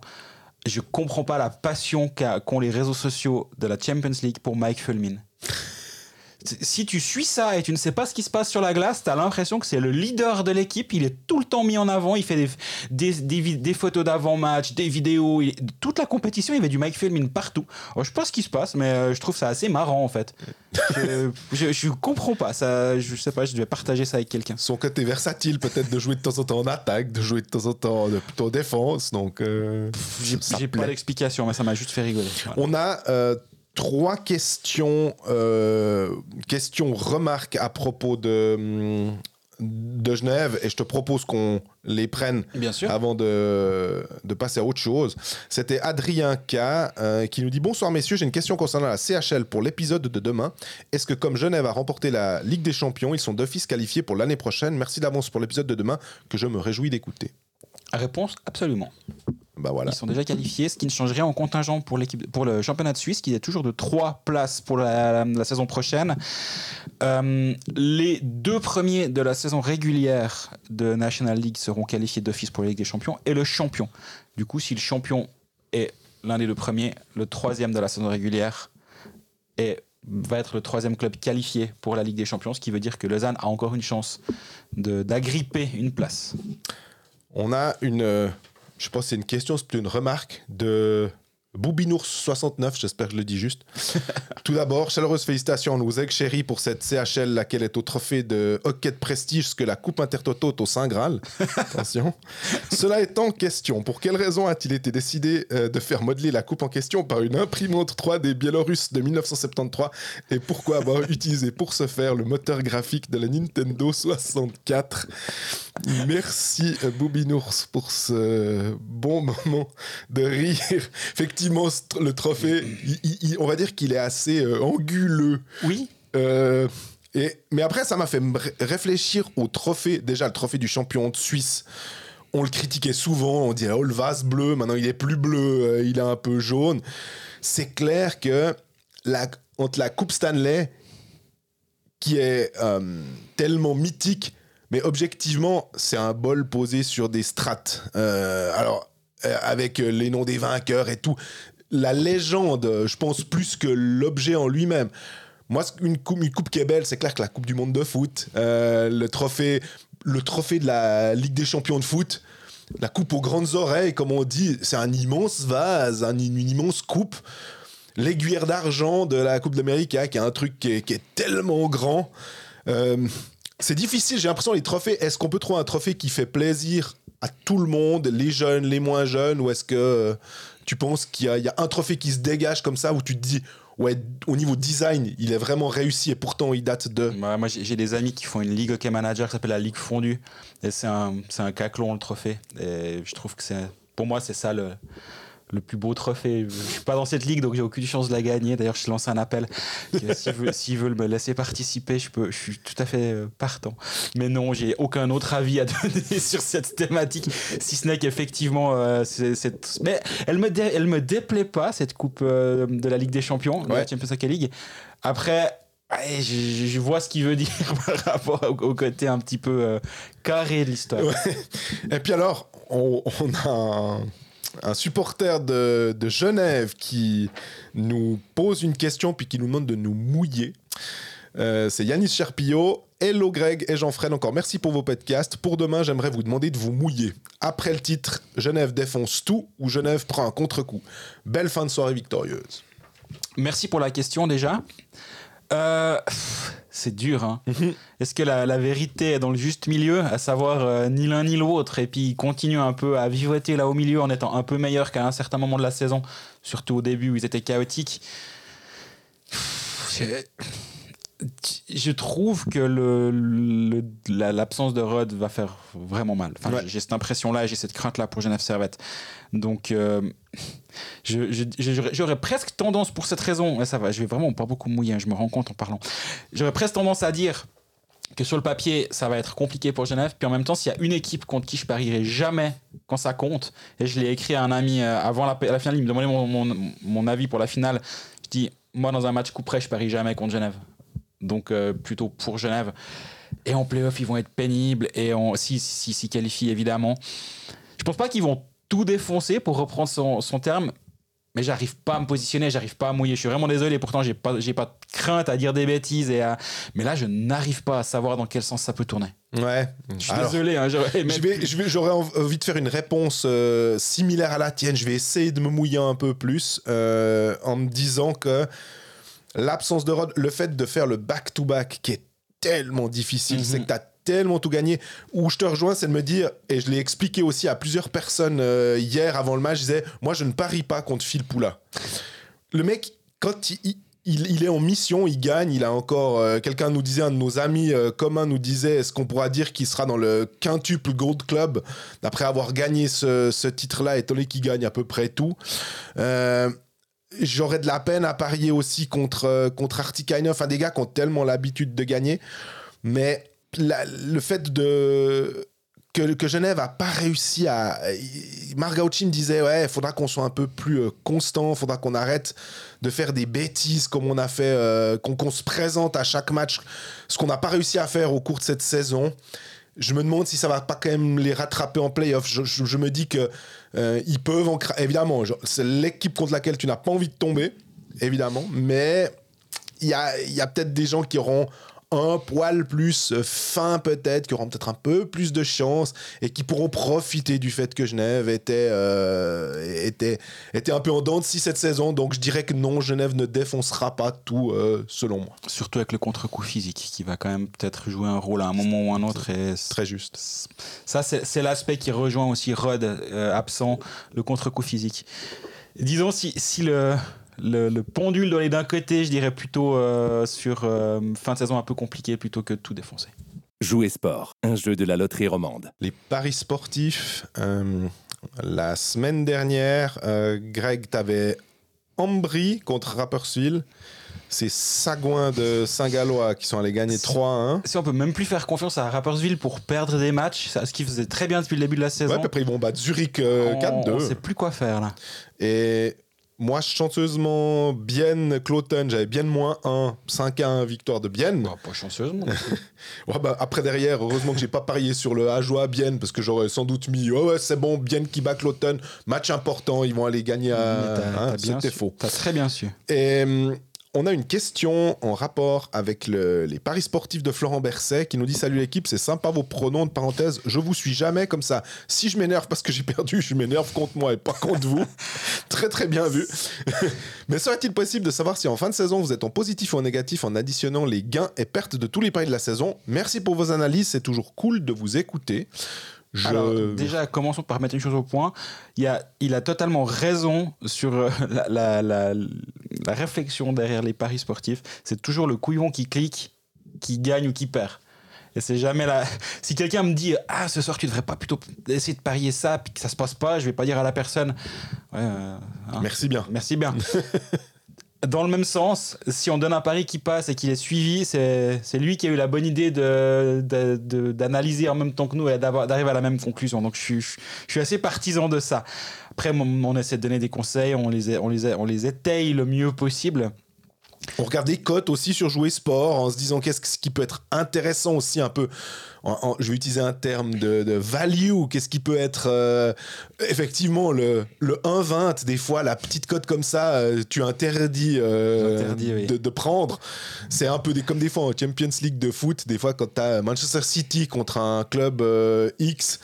Je comprends pas la passion qu'ont les réseaux sociaux de la Champions League pour Mike Fulmin si tu suis ça et tu ne sais pas ce qui se passe sur la glace, tu as l'impression que c'est le leader de l'équipe. Il est tout le temps mis en avant. Il fait des, des, photos d'avant-match, des vidéos. toute la compétition, il y avait du Mike Filmin partout. je sais pas ce qui se passe, mais euh, je trouve ça assez marrant en fait. je, je, comprends pas. Ça, je sais pas, je devais partager ça avec quelqu'un. Son côté versatile, peut-être de jouer de temps en temps en attaque, de jouer de temps en temps de, plutôt en défense. Donc, euh, j'ai pas d'explication, mais ça m'a juste fait rigoler. On a euh, trois questions, euh, questions remarques à propos de, hum, de Genève et je te propose qu'on les prenne avant de, de, passer à autre chose. C'était Adrien K euh, qui nous dit Bonsoir messieurs, j'ai une question concernant la CHL pour l'épisode de demain. Est-ce que comme Genève a remporté la Ligue des Champions, ils sont d'office qualifiés pour l'année prochaine? Merci d'avance pour l'épisode de demain que je me réjouis d'écouter. Réponse absolument. Bah voilà. Ils sont déjà qualifiés, ce qui ne change rien en contingent pour, l'équipe, pour le championnat de Suisse, qui est toujours de 3 places pour la, la saison prochaine. Euh, les deux premiers de la saison régulière de National League seront qualifiés d'office pour la Ligue des Champions, et le champion. Du coup, si le champion est l'un des deux premiers, le troisième de la saison régulière est va être le troisième club qualifié pour la Ligue des Champions, ce qui veut dire que Lausanne a encore une chance de- d'agripper une place. On a une. Je pense que c'est une question, c'est plutôt une remarque de Boubinours69, j'espère que je le dis juste. Tout d'abord, chaleureuse félicitations à nos ex chéris pour cette CHL, laquelle est au trophée de hockey de prestige, ce que la Coupe Intertoto est au Saint Graal. Attention. Cela étant, question pour quelle raison a-t-il été décidé euh, de faire modeler la coupe en question par une imprimante 3D biélorusse de 1973 et pourquoi avoir utilisé pour ce faire le moteur graphique de la Nintendo 64 Merci euh, Boubinours pour ce bon moment de rire. Effectivement, le trophée, il- il- il- on va dire qu'il est assez euh, anguleux. Oui, Euh, et, mais après, ça m'a fait réfléchir au trophée. Déjà, le trophée du champion de Suisse. On le critiquait souvent, on disait oh le vase bleu, maintenant il est plus bleu, euh, il est un peu jaune. C'est clair que la, entre la Coupe Stanley, qui est euh, tellement mythique, mais objectivement, c'est un bol posé sur des strates. Euh, alors, avec euh, les noms des vainqueurs et tout. La légende, euh, je pense, plus que l'objet en lui-même. Moi, une coupe, qui est belle, c'est clair que la Coupe du Monde de foot, euh, le, trophée, le trophée de la Ligue des Champions de foot, la coupe aux grandes oreilles, comme on dit, c'est un immense vase, un- une, immense coupe. L'aiguillère d'argent de la Coupe d'Amérique, hein, qui est un truc qui est, tellement grand. Euh, c'est difficile, j'ai l'impression, les trophées. Est-ce qu'on peut trouver un trophée qui fait plaisir à tout le monde, les jeunes, les moins jeunes, ou est-ce que euh, tu penses qu'il y, a- un trophée qui se dégage comme ça où tu te dis, ouais, au niveau design, il est vraiment réussi et pourtant il date de. Moi, moi, j'ai des amis qui font une ligue hockey manager qui s'appelle la Ligue Fondue. Et c'est un, un caclon, le trophée. Et je trouve que c'est. Pour moi, c'est ça le, le plus beau trophée. Je suis pas dans cette ligue, donc j'ai aucune chance de la gagner. D'ailleurs, je lance un appel. S'ils veulent, me laisser participer, je, peux, je suis tout à fait euh, partant. Mais non, j'ai aucun autre avis à donner sur cette thématique, si ce n'est qu'effectivement, euh, mais elle me, dé- elle me déplaît pas, cette coupe euh, de la Ligue des Champions, Ouais. la Champions Hockey League. Après, ouais, je, je- je vois ce qu'il veut dire par rapport au, au côté un petit peu euh, carré de l'histoire. Ouais. Et puis alors, on, on a un, un supporter de, Genève qui nous pose une question puis qui nous demande de nous mouiller. Euh, c'est Yanis Cherpillot. Hello Greg et Jean-Fred encore. Merci pour vos podcasts. Pour demain, j'aimerais vous demander de vous mouiller. Après le titre, Genève défonce tout ou Genève prend un contre-coup. Belle fin de soirée victorieuse. Merci pour la question déjà. Euh, c'est dur. Hein. Est-ce que la, la vérité est dans le juste milieu, à savoir euh, ni l'un ni l'autre, et puis ils continuent un peu à vivoter là au milieu en étant un peu meilleurs qu'à un certain moment de la saison, surtout au début où ils étaient chaotiques. Je- trouve que le, le- la- l'absence de Rod va faire vraiment mal. Enfin, Ouais. J'ai cette impression-là, j'ai cette crainte-là pour Genève Servette. Donc, euh, j'aurais presque tendance, pour cette raison, et ça va, je vais vraiment pas beaucoup mouiller, hein, je me rends compte en parlant, j'aurais presque tendance à dire que sur le papier, ça va être compliqué pour Genève, puis en même temps, s'il y a une équipe contre qui je parierai jamais quand ça compte, et je l'ai écrit à un ami euh, avant la, la finale, il me demandait mon, mon- mon avis pour la finale, je dis, moi dans un match coup près, je parie jamais contre Genève. Donc euh, plutôt pour Genève. Et en playoff, ils vont être pénibles, et on, si, si, s'y qualifient évidemment. Je pense pas qu'ils vont tout défoncer pour reprendre son, son terme, mais j'arrive pas à me positionner, j'arrive pas à mouiller. Je suis vraiment désolé, pourtant j'ai pas, j'ai pas de crainte à dire des bêtises, et à... mais là je n'arrive pas à savoir dans quel sens ça peut tourner. Ouais. Je suis Alors, désolé, hein, j'aurais Je vais, je vais, j'aurais env- envie de faire une réponse euh, similaire à la tienne. Je vais essayer de me mouiller un peu plus euh, en me disant que l'absence de Rod, le fait de faire le back-to-back qui est tellement difficile, Mhm. c'est que tu as tellement tout gagné. Où je te rejoins, c'est de me dire, et je l'ai expliqué aussi à plusieurs personnes euh, hier avant le match, je disais, moi je ne parie pas contre Phil Poula. Le mec, quand il, il- il- il est en mission, il gagne, il a encore... euh, Quelqu'un nous disait, un de nos amis euh, communs nous disait, est-ce qu'on pourra dire qu'il sera dans le quintuple Gold Club après avoir gagné ce, ce titre-là, étant donné qu'il gagne à peu près tout Euh, J'aurais de la peine à parier aussi contre, euh, contre Artikainen, enfin des gars qui ont tellement l'habitude de gagner. Mais le fait que, Genève a pas réussi à. Margaucci me disait ouais, il faudra qu'on soit un peu plus euh, constant, il faudra qu'on arrête de faire des bêtises comme on a fait, euh, qu'on se présente à chaque match, ce qu'on n'a pas réussi à faire au cours de cette saison. Je me demande si ça va pas quand même les rattraper en playoff. Je, je- me dis que euh, peuvent évidemment. C'est l'équipe contre laquelle tu n'as pas envie de tomber, évidemment, mais il y a, y a peut-être des gens qui auront un poil plus fin peut-être, qui auront peut-être un peu plus de chance et qui pourront profiter du fait que Genève était, euh, était, était un peu en dents de scie cette saison. Donc je dirais que non, Genève ne défoncera pas tout euh, selon moi. Surtout avec le contre-coup physique qui va quand même peut-être jouer un rôle à un moment ou un autre. Et Très juste. Ça, c'est c'est l'aspect qui rejoint aussi Rod, euh, absent, le contre-coup physique. Disons, si, si le, le, le pendule doit aller d'un côté, je dirais plutôt euh, sur euh, fin de saison un peu compliqué plutôt que tout défoncer. Jouer sport, un jeu de la loterie romande. Les paris sportifs, euh, la semaine dernière, euh, Greg, t'avais Ambry contre Rapperswil. C'est Sagouin de Saint-Gallois qui sont allés gagner 3-1. Si on peut même plus faire confiance à Rapperswil pour perdre des matchs, ça- ce qu'ils faisaient très bien depuis le début de la saison. Ouais, puis après ils vont battre Zurich euh, on, on 4-2. sait plus quoi faire là. Et moi, chanceusement, Bienne, Cloton, j'avais Bienne moins 1, 5-1, victoire de Bienne. Bah, pas chanceusement. Ouais, bah, après, derrière, heureusement que j'ai pas parié sur le Ajoie Bienne, parce que j'aurais sans doute mis, oh ouais, c'est bon, Bienne qui bat Cloton, match important, ils vont aller gagner à. hein, C'était faux. T'as très bien su. Et hum, on a une question en rapport avec le- les paris sportifs de Florent Berset qui nous dit Salut l'équipe, c'est sympa vos pronoms de parenthèse. Je vous suis jamais comme ça. Si je m'énerve parce que j'ai perdu, je m'énerve contre moi et pas contre vous. très très bien vu. Mais serait-il possible de savoir si en fin de saison vous êtes en positif ou en négatif en additionnant les gains et pertes de tous les paris de la saison? Merci pour vos analyses, c'est toujours cool de vous écouter. Je... Alors, déjà, commençons par mettre une chose au point. Il, a, il a totalement raison sur euh, la, la- la- la réflexion derrière les paris sportifs. C'est toujours le couillon qui clique, qui gagne ou qui perd. Et c'est jamais là. Si quelqu'un me dit Ah, ce soir, tu devrais pas plutôt essayer de parier ça, puis que ça se passe pas, je vais pas dire à la personne Ouais, euh, hein, Merci bien. Merci bien. Dans le même sens, si on donne un pari qui passe et qu'il est suivi, c'est lui qui a eu la bonne idée de- de- de- d'analyser en même temps que nous et d'arriver à la même conclusion. Donc je suis, je suis assez partisan de ça. Après, on, on essaie de donner des conseils, on les, on les, on les étaye le mieux possible. On regarde des cotes aussi sur Jouer Sport en se disant qu'est-ce qui peut être intéressant aussi un peu. en- en- je vais utiliser un terme de, de value. Qu'est-ce qui peut être euh, effectivement le, le 1,20 des fois la petite cote comme ça euh, tu interdis, euh, oui. de, de prendre. C'est un peu des, comme des fois en Champions League de foot. Des fois quand tu as Manchester City contre un club X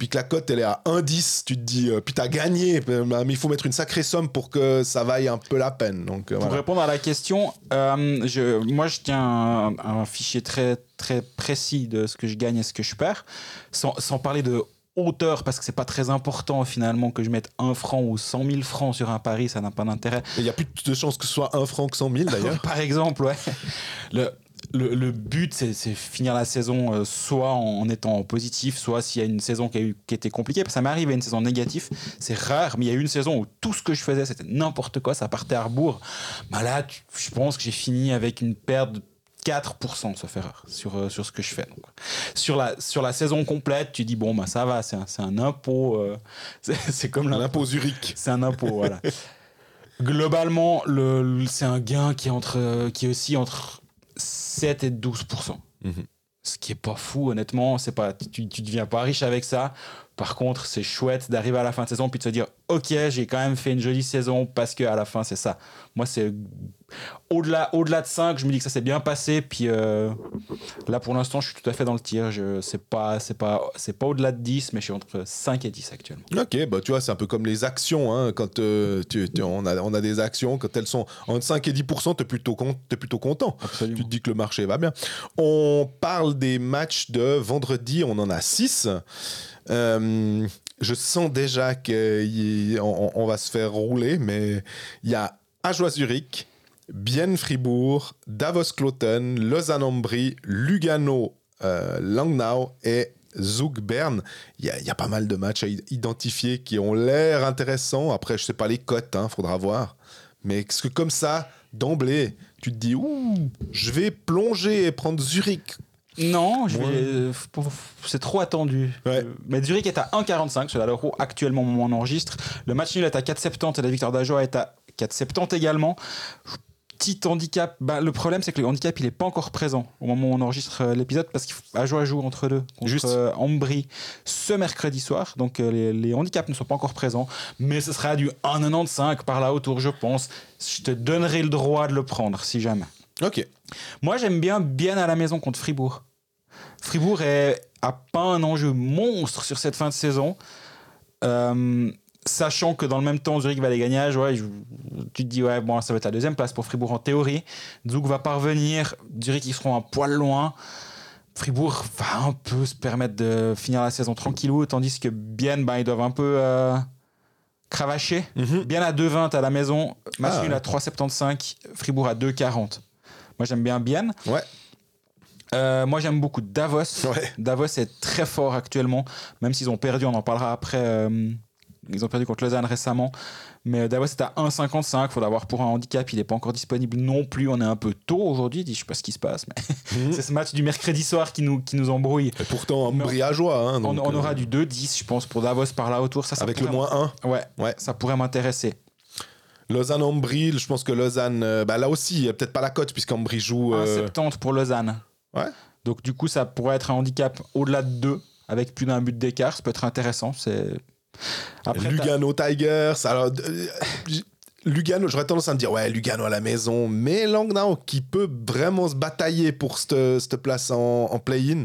puis que la cote elle est à 1,10, tu te dis, euh, puis t'as gagné, euh, mais il faut mettre une sacrée somme pour que ça vaille un peu la peine. Donc euh, Pour voilà. répondre à la question, euh, je, moi je tiens un, un fichier très, très précis de ce que je gagne et ce que je perds, sans, sans parler de hauteur, parce que c'est pas très important finalement que je mette 1 franc ou 100 000 francs sur un pari, ça n'a pas d'intérêt. Il y a plus de chances que ce soit 1 franc que 100 000 d'ailleurs. Par exemple, ouais. Le, le, le but, c'est finir la saison euh, soit en étant positif, soit s'il y a une saison qui, a eu, qui était compliquée. Parce que ça m'arrive à une saison négative. C'est rare, mais il y a eu une saison où tout ce que je faisais, c'était n'importe quoi. Ça partait à rebours. Bah là, tu- je pense que j'ai fini avec une perte de 4%, sauf erreur, sur, euh, sur ce que je fais. Donc, sur, la, sur la saison complète, tu dis, bon, bah ça va, c'est un, un impôt. euh, c'est comme l'impôt Zurich. c'est un impôt, voilà. Globalement, le, le- c'est un gain qui est, entre, qui est aussi entre 7 et 12 Mhm. Ce qui est pas fou, honnêtement. C'est pas, tu, tu deviens pas riche avec ça. Par contre, c'est chouette d'arriver à la fin de saison puis de se dire Ok, j'ai quand même fait une jolie saison parce que à la fin, c'est ça. Moi, c'est au-delà au -delà de 5, je me dis que ça s'est bien passé. Puis euh, là, pour l'instant, je suis tout à fait dans le tir. Je, c'est pas, c'est pas, c'est pas au-delà de 10, mais je suis entre 5 et 10 actuellement. Ok, bah tu vois, c'est un peu comme les actions. Hein, quand euh, tu, tu- on, a, on a des actions, quand elles sont entre 5 et 10%, tu es plutôt, con- t'es plutôt content. Absolument. Tu te dis que le marché va bien. On parle des matchs de vendredi, on en a 6. je sens déjà qu'on on va se faire rouler, mais il y a Ajoie Zurich, Bienne Fribourg, Davos Cloten, Lausanne Ambry, Lugano euh, Langnau et Zug Bern. Il y, a- il y a pas mal de matchs à identifier qui ont l'air intéressants. Après, je sais pas les cotes, hein, faudra voir. Mais est-ce que comme ça, d'emblée, tu te dis, ouh, je vais plonger et prendre Zurich Non, Ouais. euh, c'est trop attendu. Ouais. Euh, Mais Zurich est à 1,45 sur la l'euro actuellement au moment où on enregistre. Le match nul est à 4,70 et la victoire d'Ajoa est à 4,70 également. Petit handicap, bah, le problème c'est que le handicap il est pas encore présent au moment où on enregistre euh, l'épisode parce qu'Ajoa joue entre deux contre Juste. euh, Ambry ce mercredi soir. Donc euh, les, les handicaps ne sont pas encore présents, mais ce sera du 1,95 par là autour je pense. Je te donnerai le droit de le prendre si jamais. Ok. Moi, j'aime bien bien à la maison contre Fribourg. Fribourg est, a pas un enjeu monstre sur cette fin de saison. Euh, sachant que dans le même temps, Zurich va les gagner, ouais, je- tu te dis, ouais, bon, ça va être la deuxième place pour Fribourg en théorie. Zug va parvenir, Zurich, ils seront un poil loin. Fribourg va un peu se permettre de finir la saison tranquillou, tandis que Bienne, ben, ils doivent un peu euh, cravacher. Mhm. Bien à 2,20 à la maison, match Ah, nul à 3,75, Fribourg à 2,40. Moi j'aime bien Bienne. Ouais. Euh, moi j'aime beaucoup Davos. Ouais. Davos est très fort actuellement, même s'ils ont perdu, on en parlera après. euh, ils ont perdu contre Lausanne récemment. Mais Davos est à 1,55. Il faut l'avoir pour un handicap. Il n'est pas encore disponible non plus. On est un peu tôt aujourd'hui. Je sais pas ce qui se passe. Mais Mhm. c'est ce match du mercredi soir qui nous, qui nous embrouille. Et pourtant, on- briageois. Hein, on, on euh, aura du 2-10, je pense, pour Davos par là autour. Ça, ça Avec le moins 1. Ouais, Ouais. ça pourrait m'intéresser. Lausanne-Ambry, je pense que Lausanne, euh, bah là aussi, il y a peut-être pas la cote puisqu'Ambry joue. euh, 1,70 pour Lausanne. Ouais. Donc du coup, ça pourrait être un handicap au-delà de 2, avec plus d'un but d'écart. Ça peut être intéressant. C'est Après, Lugano Tigers. Alors, euh, Lugano, j'aurais tendance à me dire, ouais, Lugano à la maison, mais Langnau qui peut vraiment se batailler pour cette, cette place en, en play-in.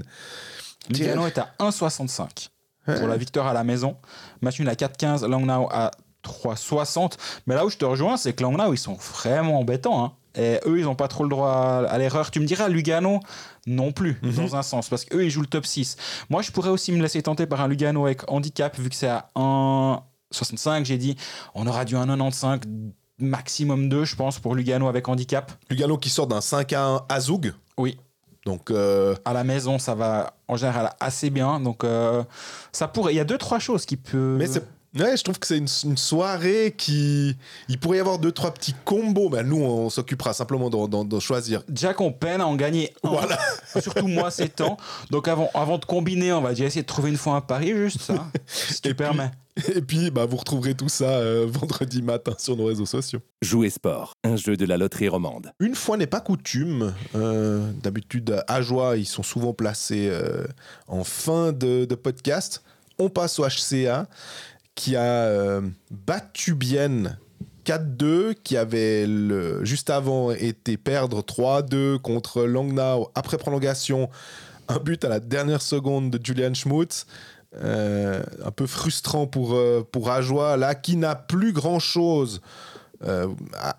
Lugano est à 1,65 Ouais. pour la victoire à la maison. Match nul à 4,15. Langnau à 3,60. Mais là où je te rejoins, c'est que Langnau, ils sont vraiment embêtants. hein. Et eux, ils n'ont pas trop le droit à, à l'erreur. Tu me diras, Lugano, non plus, Mhm. dans un sens, parce qu'eux, ils jouent le top 6. Moi, je pourrais aussi me laisser tenter par un Lugano avec handicap, vu que c'est à 1,65. J'ai dit, on aura du 1,95, maximum 2, je pense, pour Lugano avec handicap. Lugano qui sort d'un 5 à 1 à Zug. Oui. Donc, euh, À la maison, ça va en général assez bien. Donc, euh, ça pourrait. Il y a deux, trois choses qui peuvent. mais c'est. Ouais, je trouve que c'est une, une soirée qui. Il pourrait y avoir deux, trois petits combos, mais nous, on s'occupera simplement d'en- choisir. Jack, on peine à en gagner un. Voilà. Surtout moi, ces temps. Donc, avant, avant de combiner, on va déjà essayer de trouver une fois un pari, juste ça. si tu Et puis- permets. Et puis, bah, vous retrouverez tout ça euh, vendredi matin sur nos réseaux sociaux. Jouer sport, un jeu de la loterie romande. Une fois n'est pas coutume. euh, D'habitude, à joie, ils sont souvent placés euh, en fin de, de podcast. On passe au HCA qui a euh, battu Bienne 4-2, qui avait juste avant été perdre 3-2 contre Langnau après prolongation. Un but à la dernière seconde de Julian Schmutz. Euh, un peu frustrant pour, euh, pour là, qui n'a plus grand-chose euh,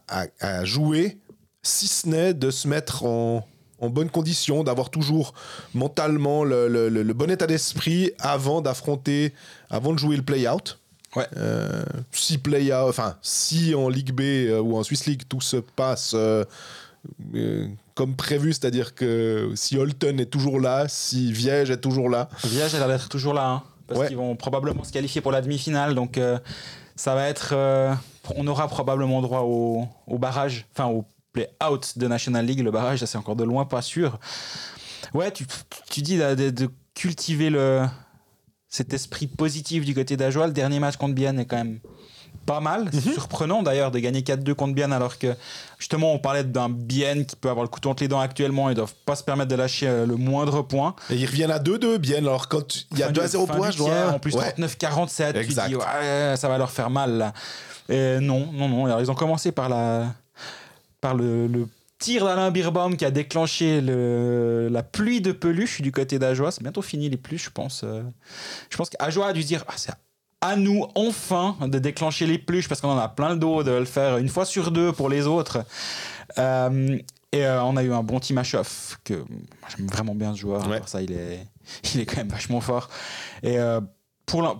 à, jouer, si ce n'est de se mettre en, en bonne condition, d'avoir toujours mentalement le, le- le- le bon état d'esprit avant d'affronter, avant de jouer le play-out. Ouais. Euh, si play enfin si en Ligue B euh, ou en Swiss League tout se passe euh, euh, comme prévu, c'est-à-dire que si Holton est toujours là, si Viège est toujours là, Viage a l'air d'être toujours là. hein, parce Ouais. qu'ils vont probablement se qualifier pour la demi-finale. Donc, euh, ça va être. euh, on aura probablement droit au, au barrage. Enfin, au play-out de National League. Le barrage, ça, c'est encore de loin pas sûr. Ouais, tu, tu dis de, de- de cultiver le, cet esprit positif du côté d'Ajoie. Le dernier match contre Bienne est quand même pas mal. C'est surprenant d'ailleurs de gagner 4-2 contre Bienne alors que justement on parlait d'un Bienne qui peut avoir le couteau entre les dents actuellement. Ils doivent pas se permettre de lâcher euh, le moindre point. et ils reviennent à 2-2 bien. Alors quand il y a Fin 2 du- à 0 fin points, du je tiers, En plus, Ouais. 39-47, tu dis, ouais, ça va leur faire mal. Là. Et non, non, non. Alors, ils ont commencé par, la, par le, le tir d'Alain Birbaum qui a déclenché le, la pluie de peluche du côté d'Ajoie. C'est bientôt fini les pluies, je pense. Euh, Je pense qu'Ajoie a dû dire, ah, c'est à nous, enfin, de déclencher les pluches parce qu'on en a plein le dos de le faire une fois sur deux pour les autres. Euh, et euh, on a eu un bon Timashov que j'aime vraiment bien ce joueur. Ouais. Ça, il est, il est quand même vachement fort. Et euh, pour, la-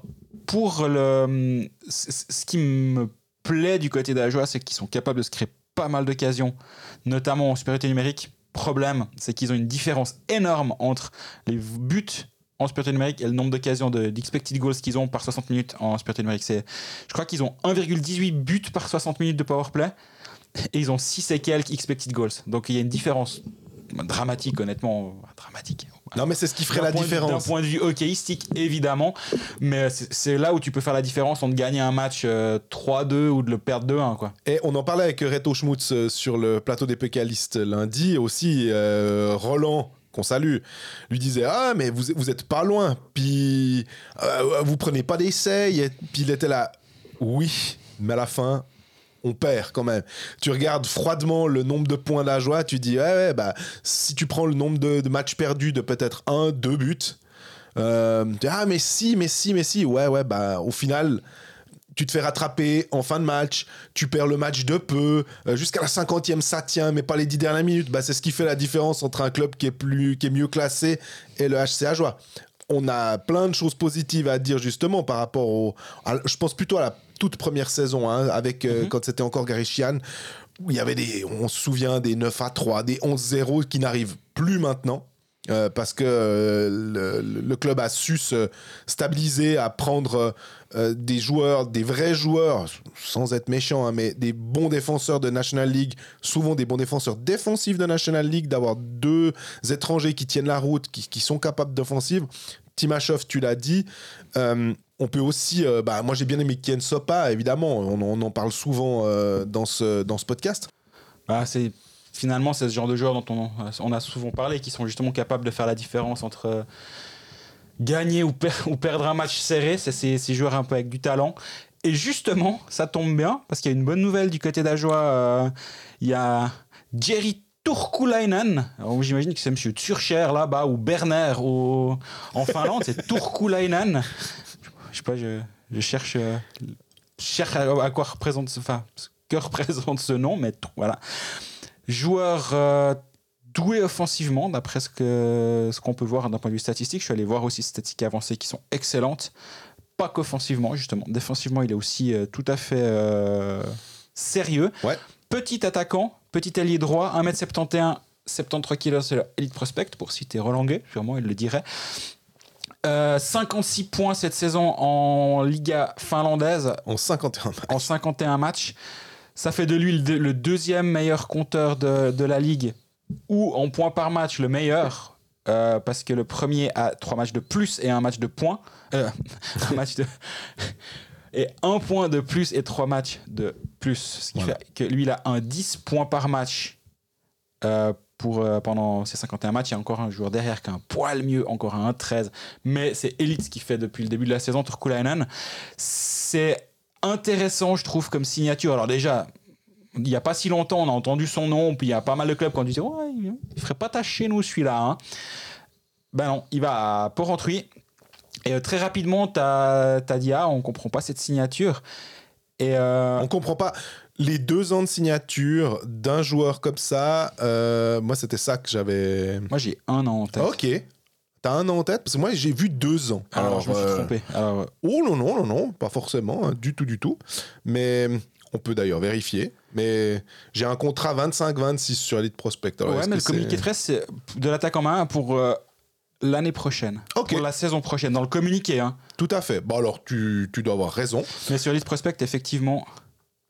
pour le, ce qui me plaît du côté d'Ajoa, c'est qu'ils sont capables de se créer pas mal d'occasions, notamment en supériorité numérique. Problème, c'est qu'ils ont une différence énorme entre les buts en supériorité numérique et le nombre d'occasions de- d'expected goals qu'ils ont par 60 minutes en supériorité numérique. Je crois qu'ils ont 1,18 buts par 60 minutes de powerplay et ils ont 6 et quelques expected goals. Donc il y a une différence dramatique, honnêtement, dramatique, Non, mais c'est ce qui ferait la de- D'un différence. point de vue hockeyistique, évidemment. Mais c'est là où tu peux faire la différence entre gagner un match euh, 3-2 ou de le perdre 2-1. Quoi. Et on en parlait avec Reto Schmutz euh, sur le plateau des pécalistes lundi. Aussi, euh, Roland, qu'on salue, lui disait Ah, mais vous, vous êtes pas loin. Puis, euh, vous prenez pas d'essai. Puis il était là Oui, mais à la fin, on perd quand même. Tu regardes froidement le nombre de points d'Ajoie, tu dis Ouais, ouais, bah, si tu prends le nombre de, de matchs perdus de peut-être un, deux buts, euh, ah, mais si, mais si, mais si. Ouais, ouais, bah, au final tu te fais rattraper en fin de match, tu perds le match de peu, euh, jusqu'à la 50e ça tient, mais pas les 10 dernières minutes. Bah, c'est ce qui fait la différence entre un club qui est, plus, qui est mieux classé et le HC Ajoie. On a plein de choses positives à dire justement par rapport au... à- je pense plutôt à la toute première saison, hein, avec, euh, quand c'était encore Gary Sheehan, où il y avait des... On se souvient des 9 à 3, des 11-0 qui n'arrivent plus maintenant. euh, parce que euh, le, le club a su se stabiliser, à prendre euh, des joueurs, des vrais joueurs, sans être méchant, hein, mais des bons défenseurs de National League, souvent des bons défenseurs défensifs de National League, d'avoir deux étrangers qui tiennent la route, qui, sont capables d'offensive. Timashov, tu l'as dit. Euh, on peut aussi, euh, bah, moi j'ai bien aimé Ken Sopa, évidemment, on, en parle souvent dans, ce, dans ce podcast. Bah, c'est finalement c'est ce genre de joueurs dont on, on a souvent parlé qui sont justement capables de faire la différence entre gagner ou, per- ou perdre un match serré c'est ces, joueurs un peu avec du talent et justement ça tombe bien parce qu'il y a une bonne nouvelle du côté d'Ajoie euh, il y a Jerry Turkulainen, j'imagine que c'est monsieur Turcher là-bas ou Berner au, en Finlande, c'est Turkulainen. Je sais pas, je, cherche, euh, cherche à, quoi représente, ce- que représente ce nom, mais voilà joueur euh, doué offensivement, d'après ce qu'on peut voir d'un point de vue statistique. Je suis allé voir aussi des statistiques avancées qui sont excellentes. Pas qu'offensivement, justement. Défensivement, il est aussi euh, tout à fait euh, sérieux. Ouais. Petit attaquant, petit allié droit, 1m71, 73 kg, c'est l'élite prospect, pour citer Roland sûrement il le dirait. Euh, 56 points cette saison en Liga finlandaise En 51 matchs. en 51 matchs. Ça fait de lui le, deux- le deuxième meilleur compteur de, de la ligue, ou en points par match le meilleur, euh, parce que le premier a trois matchs de plus et un match de points. Euh, un match de. Et un point de plus et trois matchs de plus. Ce qui Voilà. fait que lui, il a un 10 points par match euh, pour, euh, pendant ces 51 matchs. Il y a encore un joueur derrière qui a un poil mieux, encore un 13. Mais c'est Elite ce qui fait depuis le début de la saison, Turkulainen. C'est intéressant, je trouve, comme signature. Alors déjà, il n'y a pas si longtemps, on a entendu son nom, puis il y a pas mal de clubs qui ont dit ouais, il ne ferait pas tâche chez nous celui-là. hein. Ben non, il va à Port-Rentruy. Et euh, très rapidement, tu as, dit ah, on comprend pas cette signature. Et euh, On comprend pas. Les deux ans de signature d'un joueur comme ça, euh, moi c'était ça que j'avais. moi, j'ai un an en tête. Ok. T'as un an en tête? Parce que moi j'ai vu deux ans. Alors, je me suis euh, trompé. Alors, euh, Oh non, non, non, non, pas forcément, hein, du tout, du tout. Mais on peut d'ailleurs vérifier. Mais j'ai un contrat 25-26 sur Elite Prospect. Alors, ouais, mais le communiqué de presse, c'est de l'attaque en main pour euh, l'année prochaine. Ok. Pour la saison prochaine, dans le communiqué. Hein. Tout à fait. Bon, alors tu, tu dois avoir raison. Mais sur Elite Prospect, effectivement,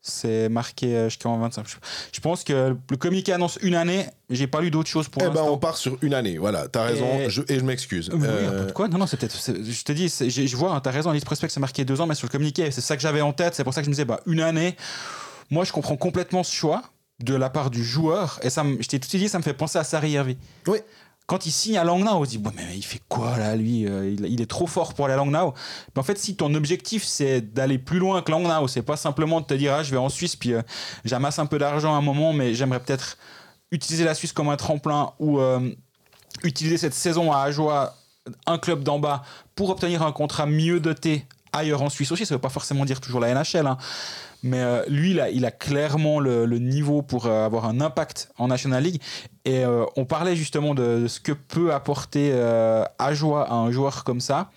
c'est marqué euh, jusqu'en 25. Je- pense que le communiqué annonce une année. J'ai pas lu d'autre chose pour eh ben, l'instant. on part sur une année. Voilà, t'as raison. Et- Je, et je m'excuse. Oui, Euh, un peu de quoi Non, non, c'est peut-être. Je te dis, je vois, hein, t'as raison, Elite Prospect, c'est marqué deux ans, mais sur le communiqué, c'est ça que j'avais en tête. C'est pour ça que je me disais, bah, une année. Moi, je comprends complètement ce choix de la part du joueur. Et ça, me- je t'ai tout dit, ça me fait penser à Sari Hervé. Oui. Quand il signe à Langnau, on se dit, bon, mais il fait quoi là, lui Euh, il, il est trop fort pour aller à Langnau. Mais en fait, si ton objectif, c'est d'aller plus loin que Langnau, c'est pas simplement de te dire, ah, je vais en Suisse, puis euh, j'amasse un peu d'argent à un moment, mais j'aimerais peut-être utiliser la Suisse comme un tremplin ou euh, utiliser cette saison à Ajoie, un club d'en bas, pour obtenir un contrat mieux doté ailleurs en Suisse aussi. Ça veut pas forcément dire toujours la NHL, hein. Mais euh, lui, il a, il a clairement le, niveau pour euh, avoir un impact en National League. Et euh, on parlait justement de, ce que peut apporter à un joueur comme ça.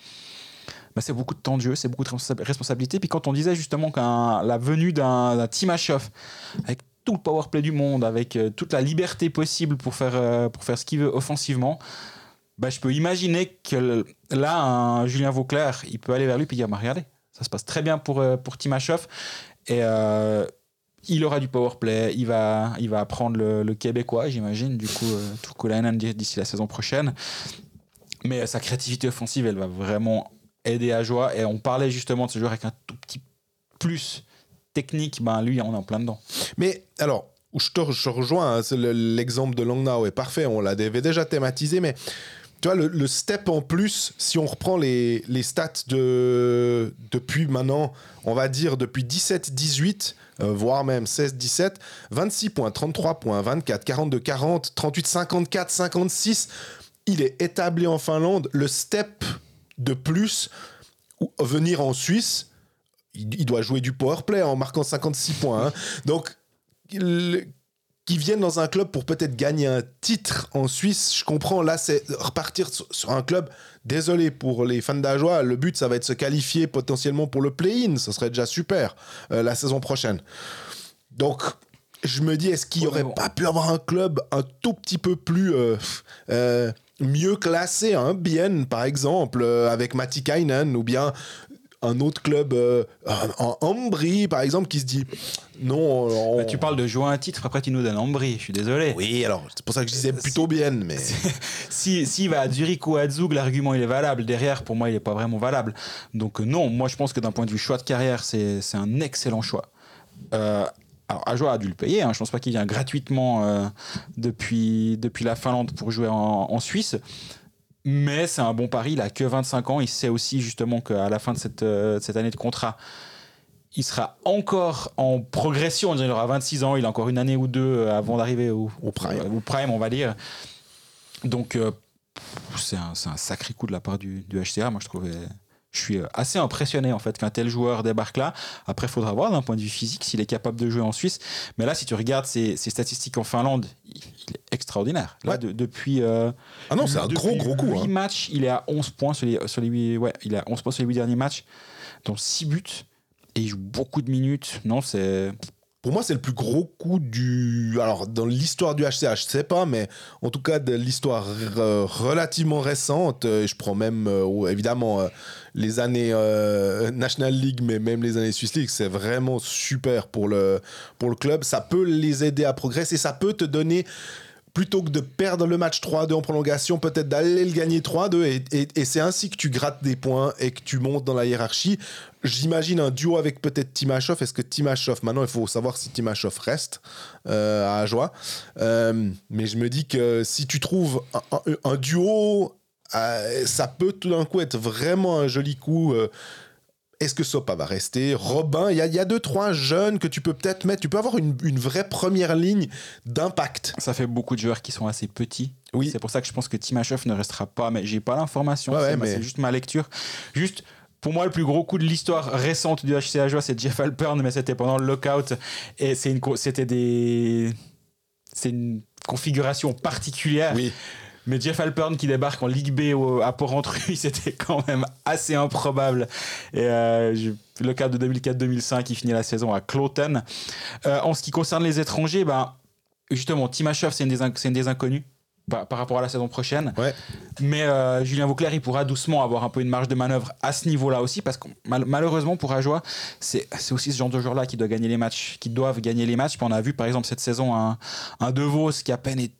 Bah, c'est beaucoup de temps de jeu, c'est beaucoup de responsa- responsabilité. Puis quand on disait justement que la venue d'un Timashov, avec tout le power play du monde, avec toute la liberté possible pour faire, pour faire ce qu'il veut offensivement, bah, je peux imaginer que là, un Julien Vauclair, il peut aller vers lui et dire bah, Regardez, ça se passe très bien pour, pour Timashov. Et euh, il aura du power play, il va, il va apprendre le, québécois, j'imagine, du coup, euh, Turkulainen d'ici la saison prochaine. Mais sa créativité offensive, elle va vraiment aider à Joie. Et on parlait justement de ce joueur avec un tout petit plus technique. Ben lui, on est en plein dedans. Mais alors, je te rejoins, hein, l'exemple de Langnau est parfait, on l'avait déjà thématisé, mais tu vois, le, step en plus, si on reprend les, stats de, depuis maintenant, on va dire depuis 17-18, euh, voire même 16-17, 26 points, 33 points, 24, 42, 40, 38, 54, 56, il est établi en Finlande. Le step de plus, ou- venir en Suisse, il, doit jouer du power play en marquant 56 points. hein. Donc, qui viennent dans un club pour peut-être gagner un titre en Suisse, je comprends. Là, c'est repartir sur, un club. Désolé pour les fans d'Ajoie, le but, ça va être se qualifier potentiellement pour le play-in. Ce serait déjà super euh, la saison prochaine. Donc, je me dis, est-ce qu'il n'y aurait pas pu avoir un club un tout petit peu plus euh, euh, mieux classé, un Bien par exemple, euh, avec Matti Kainen, ou bien un autre club euh, en Ambry par exemple, qui se dit non. on- Bah, tu parles de jouer un titre, après tu nous donnes Ambry. Je suis désolé. oui, alors c'est pour ça que je disais plutôt bien, mais Si, s'il va à Zurich ou à Zug, l'argument il est valable. Derrière, pour moi, il n'est pas vraiment valable. Donc euh, non, moi je pense que d'un point de vue choix de carrière, c'est c'est un excellent choix. Euh, alors Ajoa a dû le payer, hein. je pense pas qu'il vient gratuitement euh, depuis, depuis la Finlande pour jouer en, en Suisse. Mais c'est un bon pari, il a que 25 ans, il sait aussi justement qu'à la fin de cette, euh, cette année de contrat, il sera encore en progression, il aura 26 ans, il a encore une année ou deux euh, avant d'arriver au, Au prime. euh, au prime, on va dire. Donc, euh, c'est un, c'est un sacré coup de la part du, du HCA. Moi, je trouvais. Je suis euh, assez impressionné en fait qu'un tel joueur débarque là. Après, il faudra voir d'un point de vue physique s'il est capable de jouer en Suisse. Mais là, si tu regardes ses, ses statistiques en Finlande, il, il est extraordinaire. Là, Ouais. de- depuis. euh, ah non, c'est un gros gros coup. 8 hein. matchs, il est à 11 points sur les, sur les 8, ouais, il est à 11 points sur les 8 derniers matchs, dont 6 buts. Et il joue beaucoup de minutes. Non, c'est. Pour moi, c'est le plus gros coup du. Alors, dans l'histoire du HCA, je sais pas, mais en tout cas, de l'histoire euh, relativement récente, euh, je prends même, euh, évidemment, euh, les années euh, National League, mais même les années Swiss League, c'est vraiment super pour le, pour le club. Ça peut les aider à progresser, ça peut te donner. Plutôt que de perdre le match 3-2 en prolongation, peut-être d'aller le gagner 3-2 et, c'est ainsi que tu grattes des points et que tu montes dans la hiérarchie. J'imagine un duo avec peut-être Timashov. Est-ce que Timashov, maintenant il faut savoir si Timashov reste euh, à Ajoie. Euh, mais je me dis que si tu trouves un duo, euh, ça peut tout d'un coup être vraiment un joli coup. Est-ce que Sopa va rester? Robin, il y, a- il y a deux, trois jeunes que tu peux peut-être mettre. Tu peux avoir une, une vraie première ligne d'impact. Ça fait beaucoup de joueurs qui sont assez petits. Oui. C'est pour ça que je pense que Timashov ne restera pas. Mais j'ai pas l'information. Ouais, c'est mais- juste ma lecture. Juste. Pour moi, le plus gros coup de l'histoire récente du HCA Joie, c'est Jeff Alpern, mais c'était pendant le lockout. Et c'est une, co- c'était des. C'est une configuration particulière. Oui. Mais Jeff Alpern qui débarque en Ligue B au- à Port-Rentruy, c'était quand même assez improbable. Et euh, le cas de 2004-2005, il finit la saison à Cloten. Euh, en ce qui concerne les étrangers, ben, justement, Timashov, c'est une, une des inconnus par, rapport à la saison prochaine. Ouais. Mais euh, Julien Vauclair, il pourra doucement avoir un peu une marge de manœuvre à ce niveau-là aussi, parce que mal- malheureusement pour Ajoie, c'est aussi ce genre de joueur-là qui doit gagner les matchs, qui doivent gagner les matchs. Puis on a vu par exemple cette saison un, un De Vos qui a peiné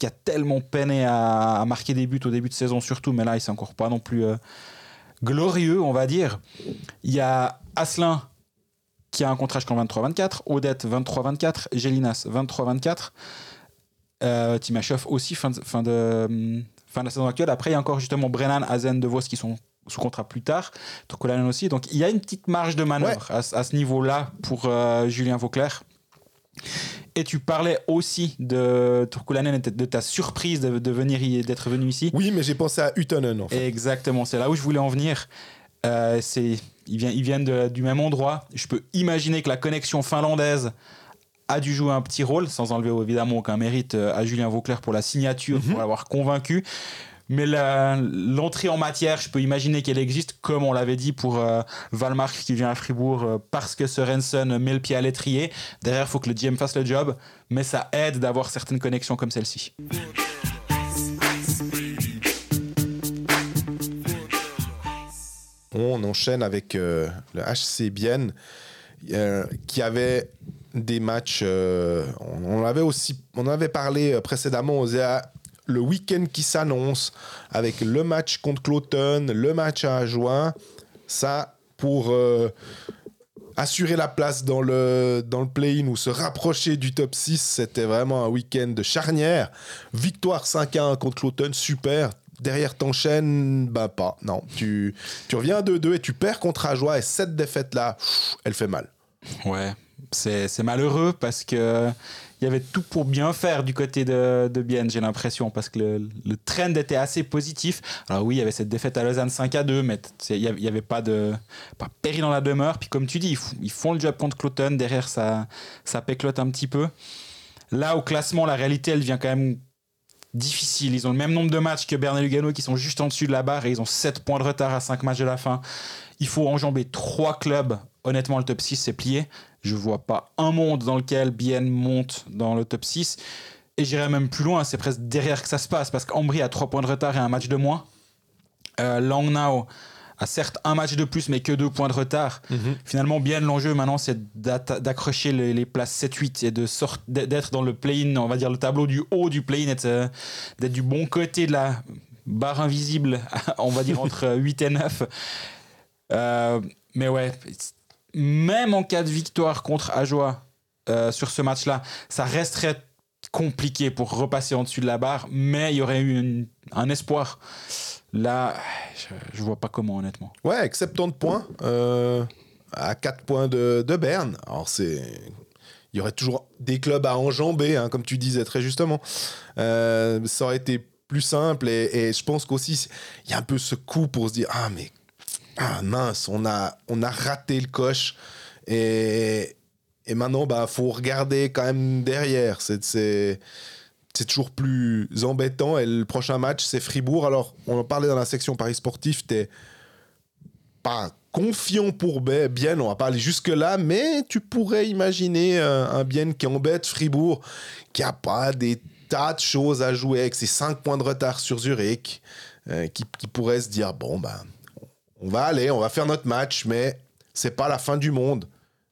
qui a tellement peiné à, à marquer des buts au début de saison surtout, mais là il s'est encore pas non plus euh, glorieux, on va dire. Il y a Asselin qui a un contrat jusqu'en 23-24, Odette 23-24, Gélinas 23-24, euh, Timashov aussi fin de, fin, de, hum, fin de la saison actuelle. Après il y a encore justement Brennan, Azen, De Vos qui sont sous contrat plus tard, Turkolainen aussi. Donc il y a une petite marge de manœuvre à, ce- à ce niveau-là pour euh, Julien Vauclair. Et tu parlais aussi de Turkulainen et de ta surprise de, de venir d'être venu ici. Oui, mais j'ai pensé à Utonen en fait. Exactement, c'est là où je voulais en venir. Euh, c'est, ils, viennent, ils viennent de- du même endroit. Je peux imaginer que la connexion finlandaise a dû jouer un petit rôle, sans enlever évidemment aucun mérite euh, à Julien Vauclair pour la signature, pour l'avoir convaincu. Mais l'entrée en matière, je peux imaginer qu'elle existe, comme on l'avait dit pour euh, Valmark qui vient à Fribourg, euh, parce que Sorensen met le pied à l'étrier. Derrière, il faut que le GM fasse le job, mais ça aide d'avoir certaines connexions comme celle-ci. On enchaîne avec euh, le HC Bienne, euh, qui avait des matchs. on, avait aussi, on avait parlé précédemment. Disait, ah, le week-end qui s'annonce, avec le match contre Cloton, le match à juin, ça, pour euh, assurer la place dans le, dans le play-in ou se rapprocher du top 6, c'était vraiment un week-end de charnière. Victoire 5-1 contre Cloton, super. Derrière t'enchaînes, bah pas. Non, tu, tu reviens à 2-2 et tu perds contre Ajoie et cette défaite-là, elle fait mal. Ouais, c'est malheureux parce que il y avait tout pour bien faire du côté de, de j'ai l'impression, parce que le, trend était assez positif. Alors oui, il y avait cette défaite à Lausanne 5 à 2, mais il n'y avait pas de pas péril dans la demeure. Puis comme tu dis, ils, font- le job contre Cloton, derrière ça, ça péclote un petit peu. Là, au classement, la réalité, elle vient quand même difficile. Ils ont le même nombre de matchs que Berne et Lugano qui sont juste en dessus de la barre et ils ont 7 points de retard à 5 matchs de la fin. Il faut enjamber 3 clubs. Honnêtement, le top 6 c'est plié. Je vois pas un monde dans lequel Bienne monte dans le top 6. Et j'irais même plus loin, c'est presque derrière que ça se passe parce qu'Ambry a 3 points de retard et un match de moins. Euh, Langnau a certes un match de plus mais que 2 points de retard. Finalement, bien l'enjeu maintenant, c'est d'accrocher les, les places 7-8 et d'être dans le play-in, on va dire le tableau du haut du play-in, d'être euh, du bon côté de la barre invisible, on va dire entre 8 et 9. Euh, mais ouais, même en cas de victoire contre Ajoie euh, sur ce match-là, ça resterait compliqué pour repasser en dessus de la barre, mais il y aurait eu un espoir. Là, je, je vois pas comment, honnêtement. Ouais, avec 70 points, euh, à 4 points de, de Berne. Alors, c'est. Il y aurait toujours des clubs à enjamber, hein, comme tu disais très justement. Euh, ça aurait été plus simple et, et je pense qu'aussi, il y a un peu ce coup pour se dire Ah, mais ah, mince, on a, on a raté le coche. Et, et maintenant, il bah, faut regarder quand même derrière. C'est. c'est toujours plus embêtant. Et le prochain match, c'est Fribourg. Alors, on en parlait dans la section Paris Sportif. T'es pas confiant pour Bienne, on va pas aller jusque-là, mais tu pourrais imaginer euh, un Bienne qui embête Fribourg, qui a pas des tas de choses à jouer avec ses 5 points de retard sur Zurich, euh, qui, qui pourrait se dire bon, ben, on va aller, on va faire notre match, mais c'est pas la fin du monde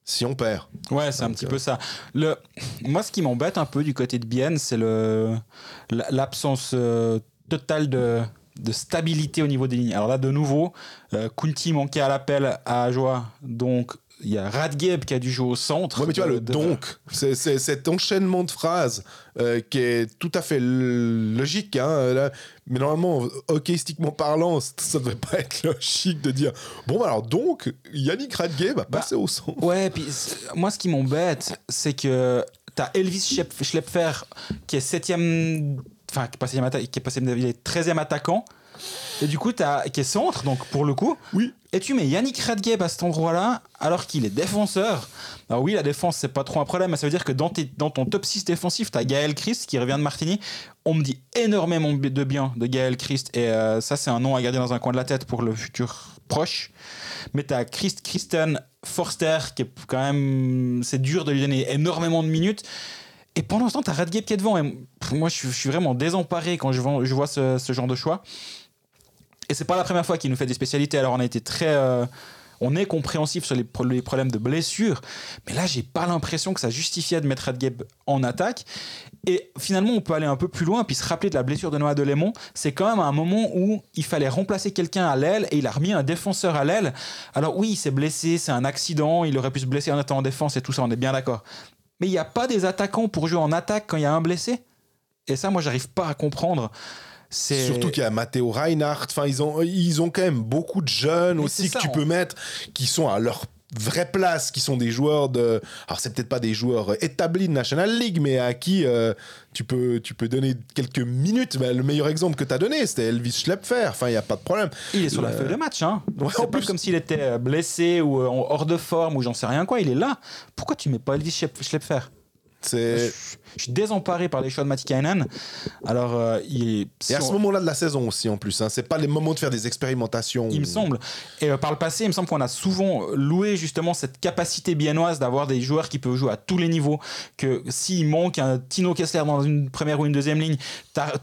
si on perd. Ouais, c'est un petit euh, peu ça. Le... Moi, ce qui m'embête un peu du côté de Bienne, c'est le... l'absence euh, totale de... de stabilité au niveau des lignes. Alors là, de nouveau, euh, Kunti manquait à l'appel à Ajoie, donc il y a Radgeb qui a dû jouer au centre. Ouais, mais tu vois, le de- donc, c'est cet enchaînement de phrases euh, qui est tout à fait logique. Hein, là. mais normalement, hockeystiquement parlant, ça devrait pas être logique de dire bon, bah, alors donc, Yannick Radgeb va passer au centre. Ouais, puis moi, ce qui m'embête, c'est que t'as Elvis Schlepp- Schlepfer qui est septième, enfin qui est pas septième atta- qui est pas il est 13e attaquant. Et du coup, t'as qui est centre, donc pour le coup. Oui. Et tu mets Yannick Radgeb à cet endroit-là, alors qu'il est défenseur? Alors oui, la défense, c'est pas trop un problème, mais ça veut dire que dans, ton top 6 défensif, t'as Gaël Christ qui revient de Martigny. On me dit énormément de bien de Gaël Christ, et euh, ça, c'est un nom à garder dans un coin de la tête pour le futur proche. Mais t'as Christ Christen Forster, qui est quand même. C'est dur de lui donner énormément de minutes. Et pendant ce temps, t'as Radgeb qui est devant. Et moi, je suis, vraiment désemparé quand je vois, ce genre de choix. Et c'est pas la première fois qu'il nous fait des spécialités. Alors, on a été très. euh, on est compréhensif sur les, pro- les problèmes de blessure. Mais là, j'ai pas l'impression que ça justifiait de mettre Radgeb en attaque. Et finalement, on peut aller un peu plus loin, puis se rappeler de la blessure de Noah Delémont. C'est quand même un moment où il fallait remplacer quelqu'un à l'aile et il a remis un défenseur à l'aile. Alors oui, il s'est blessé, c'est un accident, il aurait pu se blesser en étant en défense et tout ça, on est bien d'accord. Mais il n'y a pas des attaquants pour jouer en attaque quand il y a un blessé? Et ça, moi, j'arrive pas à comprendre. C'est Surtout qu'il y a Matteo Reinhardt. Enfin, ils ont, ils ont quand même beaucoup de jeunes Mais aussi que tu on- peux mettre, qui sont à leur vraie place, qui sont des joueurs de. Alors, c'est peut-être pas des joueurs établis de National League, mais à qui euh, tu, peux, tu peux donner quelques minutes. Ben, le meilleur exemple que tu as donné, c'était Elvis Schlepfer. Enfin, il n'y a pas de problème. Il est sur la Le- feuille de match, hein. Donc Ouais, c'est en pas plus. comme s'il était euh, blessé ou euh, hors de forme ou j'en sais rien quoi. Il est là. Pourquoi tu mets pas Elvis Schlep- Schlepfer? C'est. Je, suis désemparé par les choix de Matikainen. Alors, euh, il est. si Et à on- ce moment-là de la saison aussi, en plus. Hein, c'est pas les moments de faire des expérimentations. Il me semble. Et euh, par le passé, il me semble qu'on a souvent loué justement cette capacité biennoise d'avoir des joueurs qui peuvent jouer à tous les niveaux. Que s'il manque un Tino Kessler dans une première ou une deuxième ligne,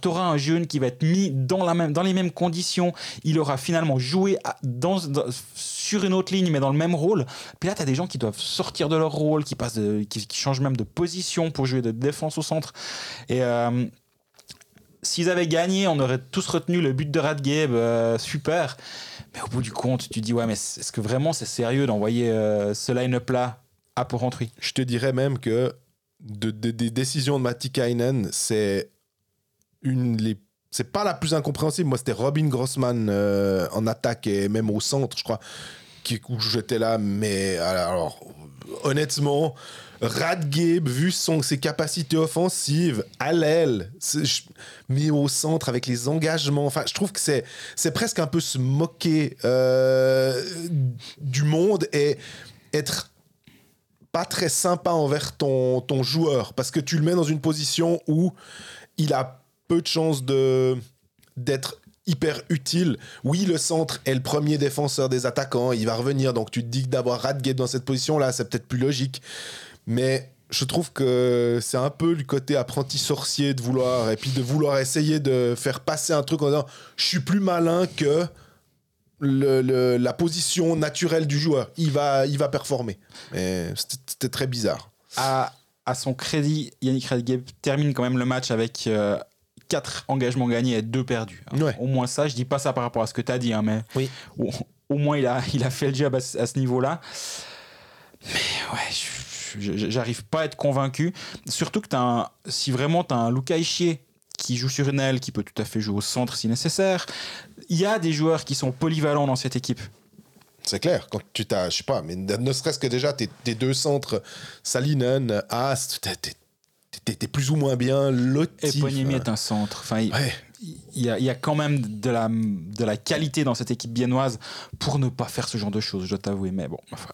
tu auras un jeune qui va être mis dans, la même, dans les mêmes conditions. Il aura finalement joué à- dans, dans- sur une autre ligne, mais dans le même rôle. Puis là, tu as des gens qui doivent sortir de leur rôle, qui, passent de- qui, qui changent même de position pour jouer de défense au centre. Et. euh, s'ils avaient gagné, on aurait tous retenu le but de Radgabe, euh, super. Mais au bout du compte, tu dis, ouais, mais est-ce que vraiment c'est sérieux d'envoyer euh, ce line-up là à Porrentruy Je te dirais même que de- de- des décisions de Matikainen, c'est une les c'est pas la plus incompréhensible. Moi, c'était Robin Grossman euh, en attaque et même au centre, je crois, qui, où j'étais là. Mais alors, honnêtement, Radgabe, vu son, ses capacités offensives, à l'aile, mis au centre avec les engagements, enfin, je trouve que c'est, c'est presque un peu se moquer euh, du monde et être pas très sympa envers ton, ton joueur parce que tu le mets dans une position où il a peu de chances de d'être hyper utile. Oui, le centre est le premier défenseur des attaquants, il va revenir, donc tu te dis que d'avoir Radgate dans cette position-là, c'est peut-être plus logique. Mais je trouve que c'est un peu le côté apprenti sorcier de vouloir, et puis de vouloir essayer de faire passer un truc en disant je suis plus malin que le- le- la position naturelle du joueur. Il va, il va performer. Mais c'était très bizarre. à, à son crédit, Yannick Radgabe termine quand même le match avec 4 engagements gagnés et 2 perdus. hein. Ouais. Au moins ça, je dis pas ça par rapport à ce que tu as dit, hein, mais Oui. au, au moins il a, il a fait le job à, ce- à ce niveau-là. Mais ouais, je- j'arrive pas à être convaincu. Surtout que as un, si vraiment tu as un Luca Ischier qui joue sur une aile, qui peut tout à fait jouer au centre si nécessaire, il y a des joueurs qui sont polyvalents dans cette équipe. C'est clair, quand tu t'as, je sais pas, mais ne serait-ce que déjà tes, tes deux centres, Salinen, Ast, t'es- plus ou moins bien loti. Et Ponyemi enfin. est un centre. Enfin, il- Ouais, y, a, y a quand même de la, de la qualité dans cette équipe biennoise pour ne pas faire ce genre de choses, je dois t'avouer. Mais bon, enfin,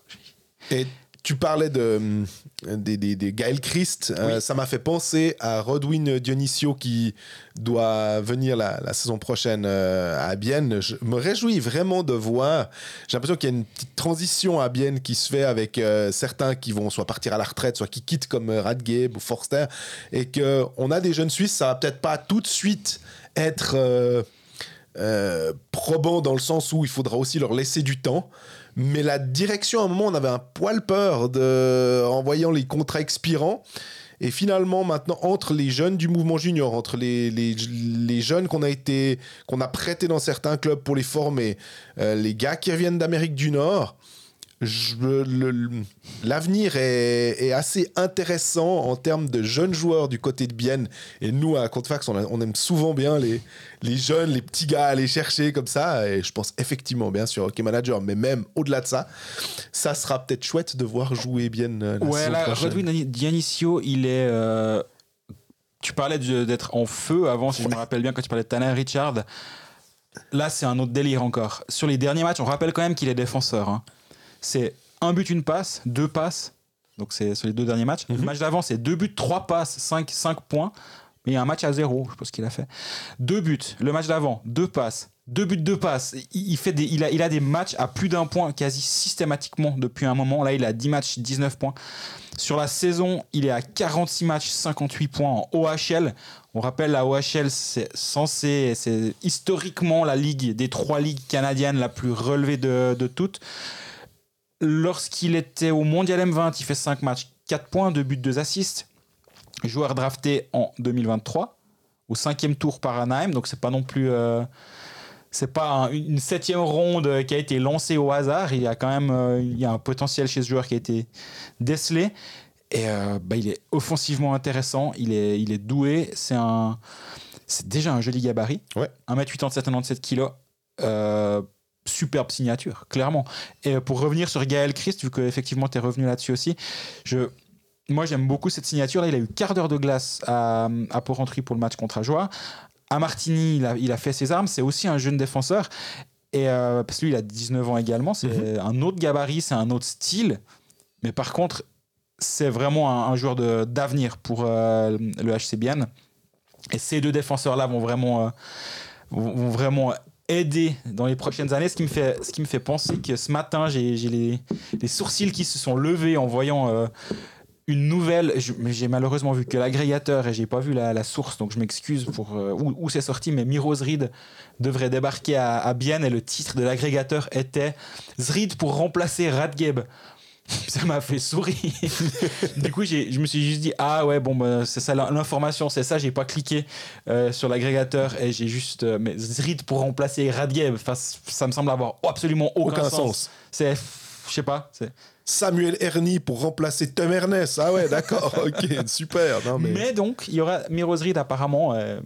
Et tu parlais de, hum, des, des, des Gaël Christ. euh, ça m'a fait penser à Rodwin Dionisio qui doit venir la, la saison prochaine euh, à Bienne. Je me réjouis vraiment de voir. J'ai l'impression qu'il y a une petite transition à Bienne qui se fait avec euh, certains qui vont soit partir à la retraite, soit qui quittent comme euh, Radgabe ou Forster. Et qu'on a des jeunes Suisses, ça va peut-être pas tout de suite être. euh, euh, probant dans le sens où il faudra aussi leur laisser du temps. Mais la direction, à un moment, on avait un poil peur de, en voyant les contrats expirants. Et finalement, maintenant, entre les jeunes du mouvement junior, entre les, les, jeunes qu'on a été, a prêtés dans certains clubs pour les former, euh, les gars qui reviennent d'Amérique du Nord, l'avenir est, est assez intéressant en termes de jeunes joueurs du côté de Bienne. Et nous, à Contfax, on, a- on aime souvent bien les, les jeunes, les petits gars à aller chercher comme ça. Et je pense effectivement, bien sûr, Hockey Manager, mais même au-delà de ça, ça sera peut-être chouette de voir jouer Bienne euh, la ouais, là. Rodwin Dionisio, il est. euh, tu parlais d'être en feu avant, si je me rappelle bien, quand tu parlais de Tanner Richard. Là, c'est un autre délire encore. Sur les derniers matchs, on rappelle quand même qu'il est défenseur. hein. C'est un but, une passe, deux passes. Donc, c'est sur les deux derniers matchs. Le match d'avant, c'est deux buts, trois passes, cinq, cinq points. Mais il y a un match à zéro, je pense qu'il a fait. Deux buts. Le match d'avant, deux passes. Deux buts, deux passes. Il, il fait des, il, a, il a des matchs à plus d'un point quasi systématiquement depuis un moment. Là, il a 10 matchs, 19 points. Sur la saison, il est à 46 matchs, 58 points en OHL. On rappelle, la OHL, c'est censé, c'est historiquement la ligue des trois ligues canadiennes la plus relevée de, de toutes. Lorsqu'il était au Mondial M20, il fait 5 matchs, 4 points, 2 buts, 2 assists. Joueur drafté en 2023, au cinquième tour par Anaheim, donc c'est pas non plus. euh, c'est pas un- une septième ronde qui a été lancée au hasard. Il y a quand même euh, il y a un potentiel chez ce joueur qui a été décelé. Et euh, bah, il est offensivement intéressant, il est, il est doué. C'est un, c'est déjà un joli gabarit. Ouais. 1m87, 97 kg. Euh, superbe signature, clairement. Et pour revenir sur Gaël Christ, vu qu'effectivement tu es revenu là-dessus aussi, je, moi j'aime beaucoup cette signature. Là, il a eu quart d'heure de glace à, à Porrentruy pour le match contre Ajoie. À Martigny, il a, il a fait ses armes. C'est aussi un jeune défenseur. Et euh, parce que lui, il a 19 ans également. C'est un autre gabarit, c'est un autre style. Mais par contre, c'est vraiment un, un joueur d'avenir pour euh, le HC Bienne. Et ces deux défenseurs-là vont vraiment, euh, vont vraiment aider dans les prochaines années. Ce qui me fait, ce qui me fait penser que ce matin, j'ai les, sourcils qui se sont levés en voyant euh, une nouvelle. J'ai malheureusement vu que l'agrégateur et j'ai pas vu la, source, donc je m'excuse pour euh, où, c'est sorti. Mais Miro Zrid devrait débarquer à, à et le titre de l'agrégateur était Zrid pour remplacer Radgeb. Ça m'a fait sourire. du coup, je me suis juste dit, ah ouais, bon, bah, c'est ça l'information, c'est ça, j'ai pas cliqué euh, sur l'agrégateur et j'ai juste. euh, mais Zrid pour remplacer Radiev, enfin, ça me semble avoir absolument aucun, Aucun sens. sens. C'est. Je sais pas. c'est- Samuel Ernie pour remplacer Tom Ernest. Ah ouais, d'accord, ok, super. Non, mais... Mais... donc, il y aura Mirosrid apparemment. euh,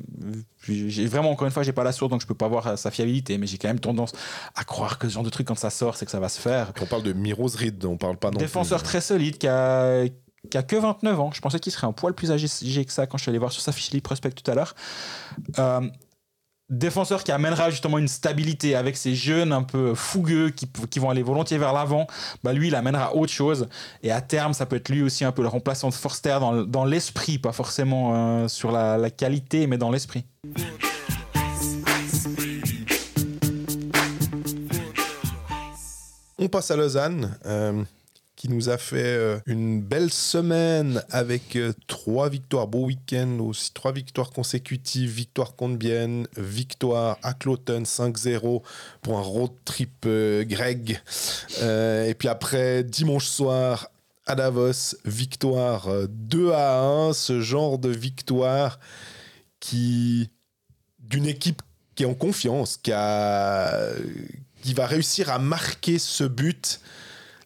j'ai vraiment, encore une fois, j'ai pas la source, donc je peux pas voir euh, sa fiabilité, mais j'ai quand même tendance à croire que ce genre de truc, quand ça sort, c'est que ça va se faire. On parle de Miros Reed, on parle pas non Défenseur plus. très solide qui a, qui a que 29 ans. Je pensais qu'il serait un poil plus âgé que ça quand je suis allé voir sur sa fiche Prospect tout à l'heure. Euh, défenseur qui amènera justement une stabilité avec ces jeunes un peu fougueux qui, qui vont aller volontiers vers l'avant. Bah lui, il amènera autre chose. Et à terme, ça peut être lui aussi un peu le remplaçant de Forster dans, dans l'esprit, pas forcément euh, sur la, la qualité, mais dans l'esprit. On passe à Lausanne, euh, qui nous a fait euh, une belle semaine avec euh, trois victoires, beau week-end aussi, trois victoires consécutives, victoire contre Bienne, victoire à Cloton 5-0 pour un road trip euh, grec. Euh, et puis après, dimanche soir à Davos, victoire euh, 2 à 1, ce genre de victoire qui d'une équipe qui est en confiance, qui va réussir à marquer ce but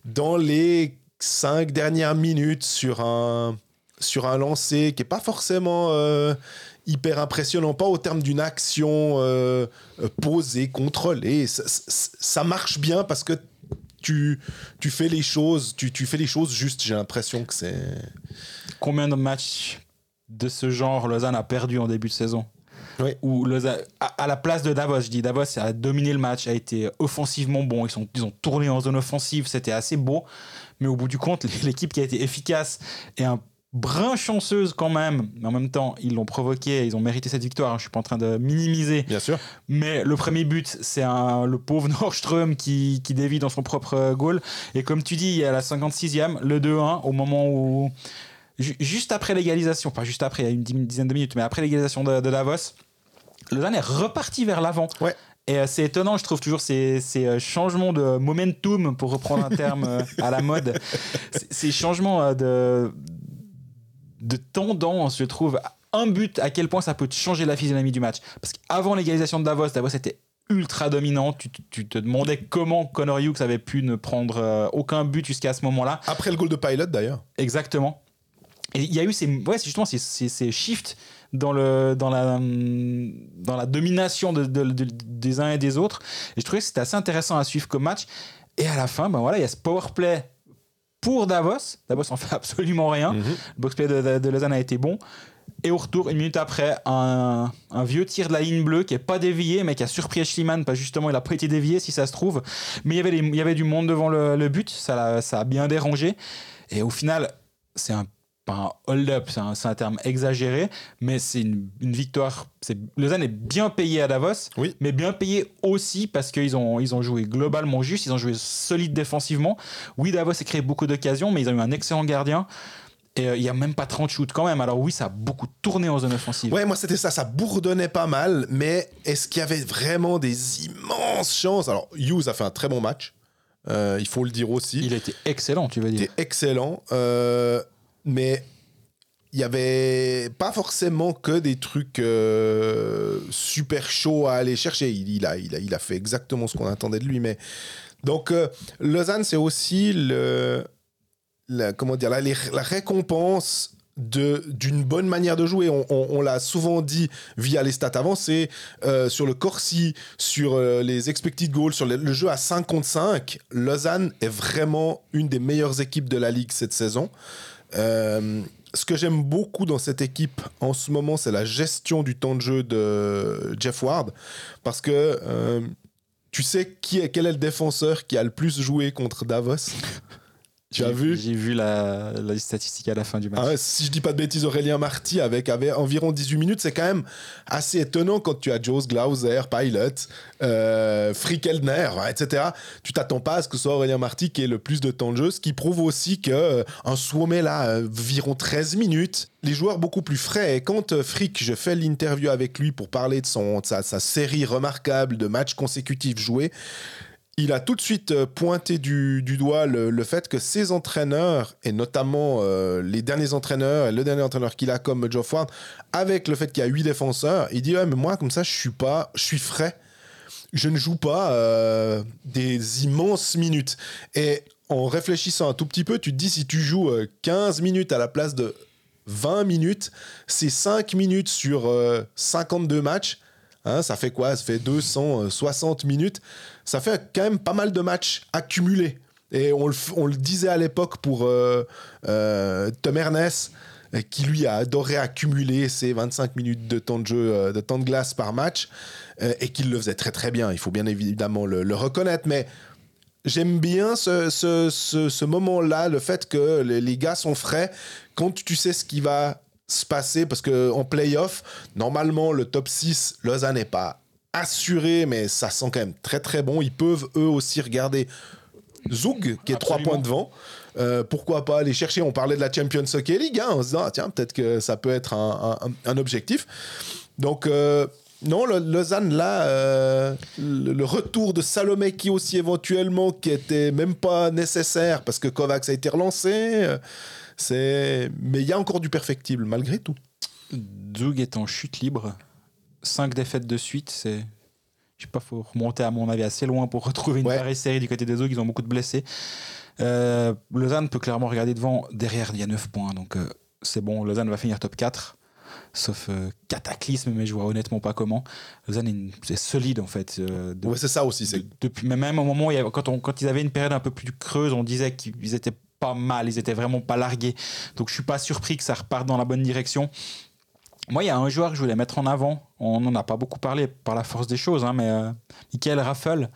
dans les cinq dernières minutes sur un, sur un lancer qui n'est pas forcément euh, hyper impressionnant, pas au terme d'une action euh, posée, contrôlée. Ça marche bien parce que tu, tu fais les choses, tu, tu fais les choses juste. J'ai l'impression que c'est Combien de matchs de ce genre Lausanne a perdu en début de saison? Oui. Où à, à la place de Davos, je dis Davos a dominé le match, a été offensivement bon, ils, sont, ils ont tourné en zone offensive, c'était assez beau, mais au bout du compte, l'équipe qui a été efficace et un brin chanceuse quand même, mais en même temps, ils l'ont provoqué, ils ont mérité cette victoire, hein, je suis pas en train de minimiser, bien sûr. mais le premier but, c'est le pauvre Nordström qui, qui dévie dans son propre goal. Et comme tu dis, il y a la 56e, le 2-1, au moment où. ju- Juste après l'égalisation, pas juste après, il y a une dizaine de minutes, mais après l'égalisation de, de Davos, Lausanne est reparti vers l'avant. Ouais. Et euh, c'est étonnant, je trouve toujours ces, ces euh, changements de momentum, pour reprendre un terme euh, à la mode, ces changements de, de tendance, je trouve. Un but, à quel point ça peut changer la physionomie du match. Parce qu'avant l'égalisation de Davos, Davos était ultra dominant. Tu, tu te demandais comment Connor Hughes avait pu ne prendre aucun but jusqu'à ce moment-là. Après le goal de Pilot d'ailleurs. Exactement. Et il y a eu ces, ouais, justement ces, ces, ces shifts dans, le, dans, la, hum, dans la domination de, de- de- des uns et des autres. Et je trouvais que c'était assez intéressant à suivre comme match. Et à la fin, ben voilà, il y a ce power play pour Davos. Davos en fait absolument rien. Mhm. Le box-play de, de, Lausanne a été bon. Et au retour, une minute après, un, un vieux tir de la ligne bleue qui est pas dévié, mais qui a surpris Schliemann, parce justement, il a pas été dévié, si ça se trouve. Mais il y avait, il y avait du monde devant le, le but, ça, ça a bien dérangé. Et au final, c'est un, pas un hold-up, c'est un, terme exagéré, mais c'est une, une victoire. C'est, Lausanne est bien payé à Davos, Oui. mais bien payé aussi parce qu'ils ont, ils ont joué globalement juste, ils ont joué solide défensivement. Oui, Davos a créé beaucoup d'occasions, mais ils ont eu un excellent gardien. Et euh, il n'y a même pas 30 shoots quand même. Alors oui, ça a beaucoup tourné en zone offensive. Ouais, moi c'était ça, ça bourdonnait pas mal, mais est-ce qu'il y avait vraiment des immenses chances? Alors, Hughes a fait un très bon match, euh, il faut le dire aussi. Il était excellent, tu veux Il dire. était excellent, euh, mais il y avait pas forcément que des trucs euh, super chauds à aller chercher. Il, a, il, a, il a fait exactement ce qu'on attendait de lui, mais donc euh, Lausanne c'est aussi le, la, comment dire, la, récompense d'une bonne manière de jouer. On, l'a souvent dit via les stats avancées, euh, sur le Corsi, sur les expected goals, sur le, le jeu à 5 contre 5. Lausanne est vraiment une des meilleures équipes de la ligue cette saison. Euh, ce que j'aime beaucoup dans cette équipe en ce moment, c'est la gestion du temps de jeu de Jeff Ward. Parce que euh, tu sais qui est, quel est le défenseur qui a le plus joué contre Davos? Tu as J'ai- vu J'ai vu la, la statistique à la fin du match. ah si je dis pas de bêtises, Aurélien Marty avec, avait environ 18 minutes, c'est quand même assez étonnant quand tu as Joe Glauser, Pilot, euh, Frick Eldner, ouais, etc. Tu t'attends pas à ce que ce soit Aurélien Marty qui ait le plus de temps de jeu, ce qui prouve aussi que euh, un Suomet là, euh, environ 13 minutes, les joueurs beaucoup plus frais. Et quand euh, Frick, je fais l'interview avec lui pour parler de, son, de sa, sa série remarquable de matchs consécutifs joués, il a tout de suite euh, pointé du, doigt le, fait que ses entraîneurs, et notamment euh, les derniers entraîneurs, et le dernier entraîneur qu'il a comme Geoff Ward, avec le fait qu'il y a huit défenseurs, il dit ouais, mais moi comme ça je suis pas, je suis frais, je ne joue pas euh, des immenses minutes. Et en réfléchissant un tout petit peu, tu te dis si tu joues euh, 15 minutes à la place de 20 minutes, c'est 5 minutes sur euh, 52 matchs. Hein, ça fait quoi? Ça fait 260 minutes. Ça fait quand même pas mal de matchs accumulés. Et on le, disait à l'époque pour euh, euh, Tom Ernest, euh, qui lui a adoré accumuler ses 25 minutes de temps de jeu, euh, de temps de glace par match, et qu'il le faisait très très bien. Il faut bien évidemment le, reconnaître, mais j'aime bien ce, moment-là, le fait que les, les gars sont frais quand tu sais ce qui va se passer, parce qu'en playoff, normalement, le top 6, Lausanne n'est pas assuré, mais ça sent quand même très très bon. Ils peuvent eux aussi regarder Zug, qui est trois points devant. Euh, pourquoi pas aller chercher On parlait de la Champions Hockey League, hein, en se disant, ah, tiens, peut-être que ça peut être un, un- un objectif. Donc, euh, non, le, Lausanne, là, euh, le, le retour de Salomé qui aussi éventuellement, qui était même pas nécessaire parce que Kovacs a été relancé. euh, c'est... Mais il y a encore du perfectible, malgré tout. Zug est en chute libre. 5 défaites de suite, c'est. Je sais pas, faut remonter à mon avis assez loin pour retrouver une Ouais. pareille série du côté des Zug. Ils ont beaucoup de blessés. Euh, Lausanne peut clairement regarder devant. Derrière, il y a 9 points. Donc euh, c'est bon. Lausanne va finir top 4. Sauf euh, cataclysme, mais je vois honnêtement pas comment. Lausanne, est solide en fait. euh, de- Ouais, c'est ça aussi. C'est... de- depuis, mais même au moment où il y avait- quand, on, quand ils avaient une période un peu plus creuse, on disait qu'ils étaient pas mal, ils étaient vraiment pas largués. Donc je suis pas surpris que ça reparte dans la bonne direction. Moi, il y a un joueur que je voulais mettre en avant. On n'en a pas beaucoup parlé par la force des choses, hein, mais euh, Michael Raffel,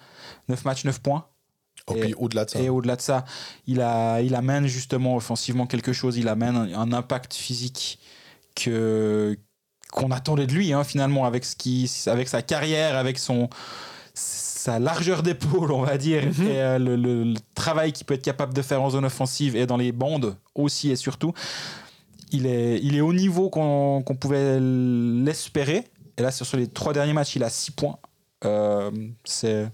9 matchs, 9 points. Oh, Et- au-delà de ça. Et au-delà de ça, il, a, il amène justement offensivement quelque chose. Il amène un, un impact physique que qu'on attendait de lui hein, finalement avec ce qui, avec sa carrière, avec son sa largeur d'épaule, on va dire, Mhm. et euh, le, le- le travail qu'il peut être capable de faire en zone offensive et dans les bandes aussi et surtout. Il est, il est au niveau qu'on pouvait l'espérer. Et là, sur les trois derniers matchs, il a 6 points. Euh, c'est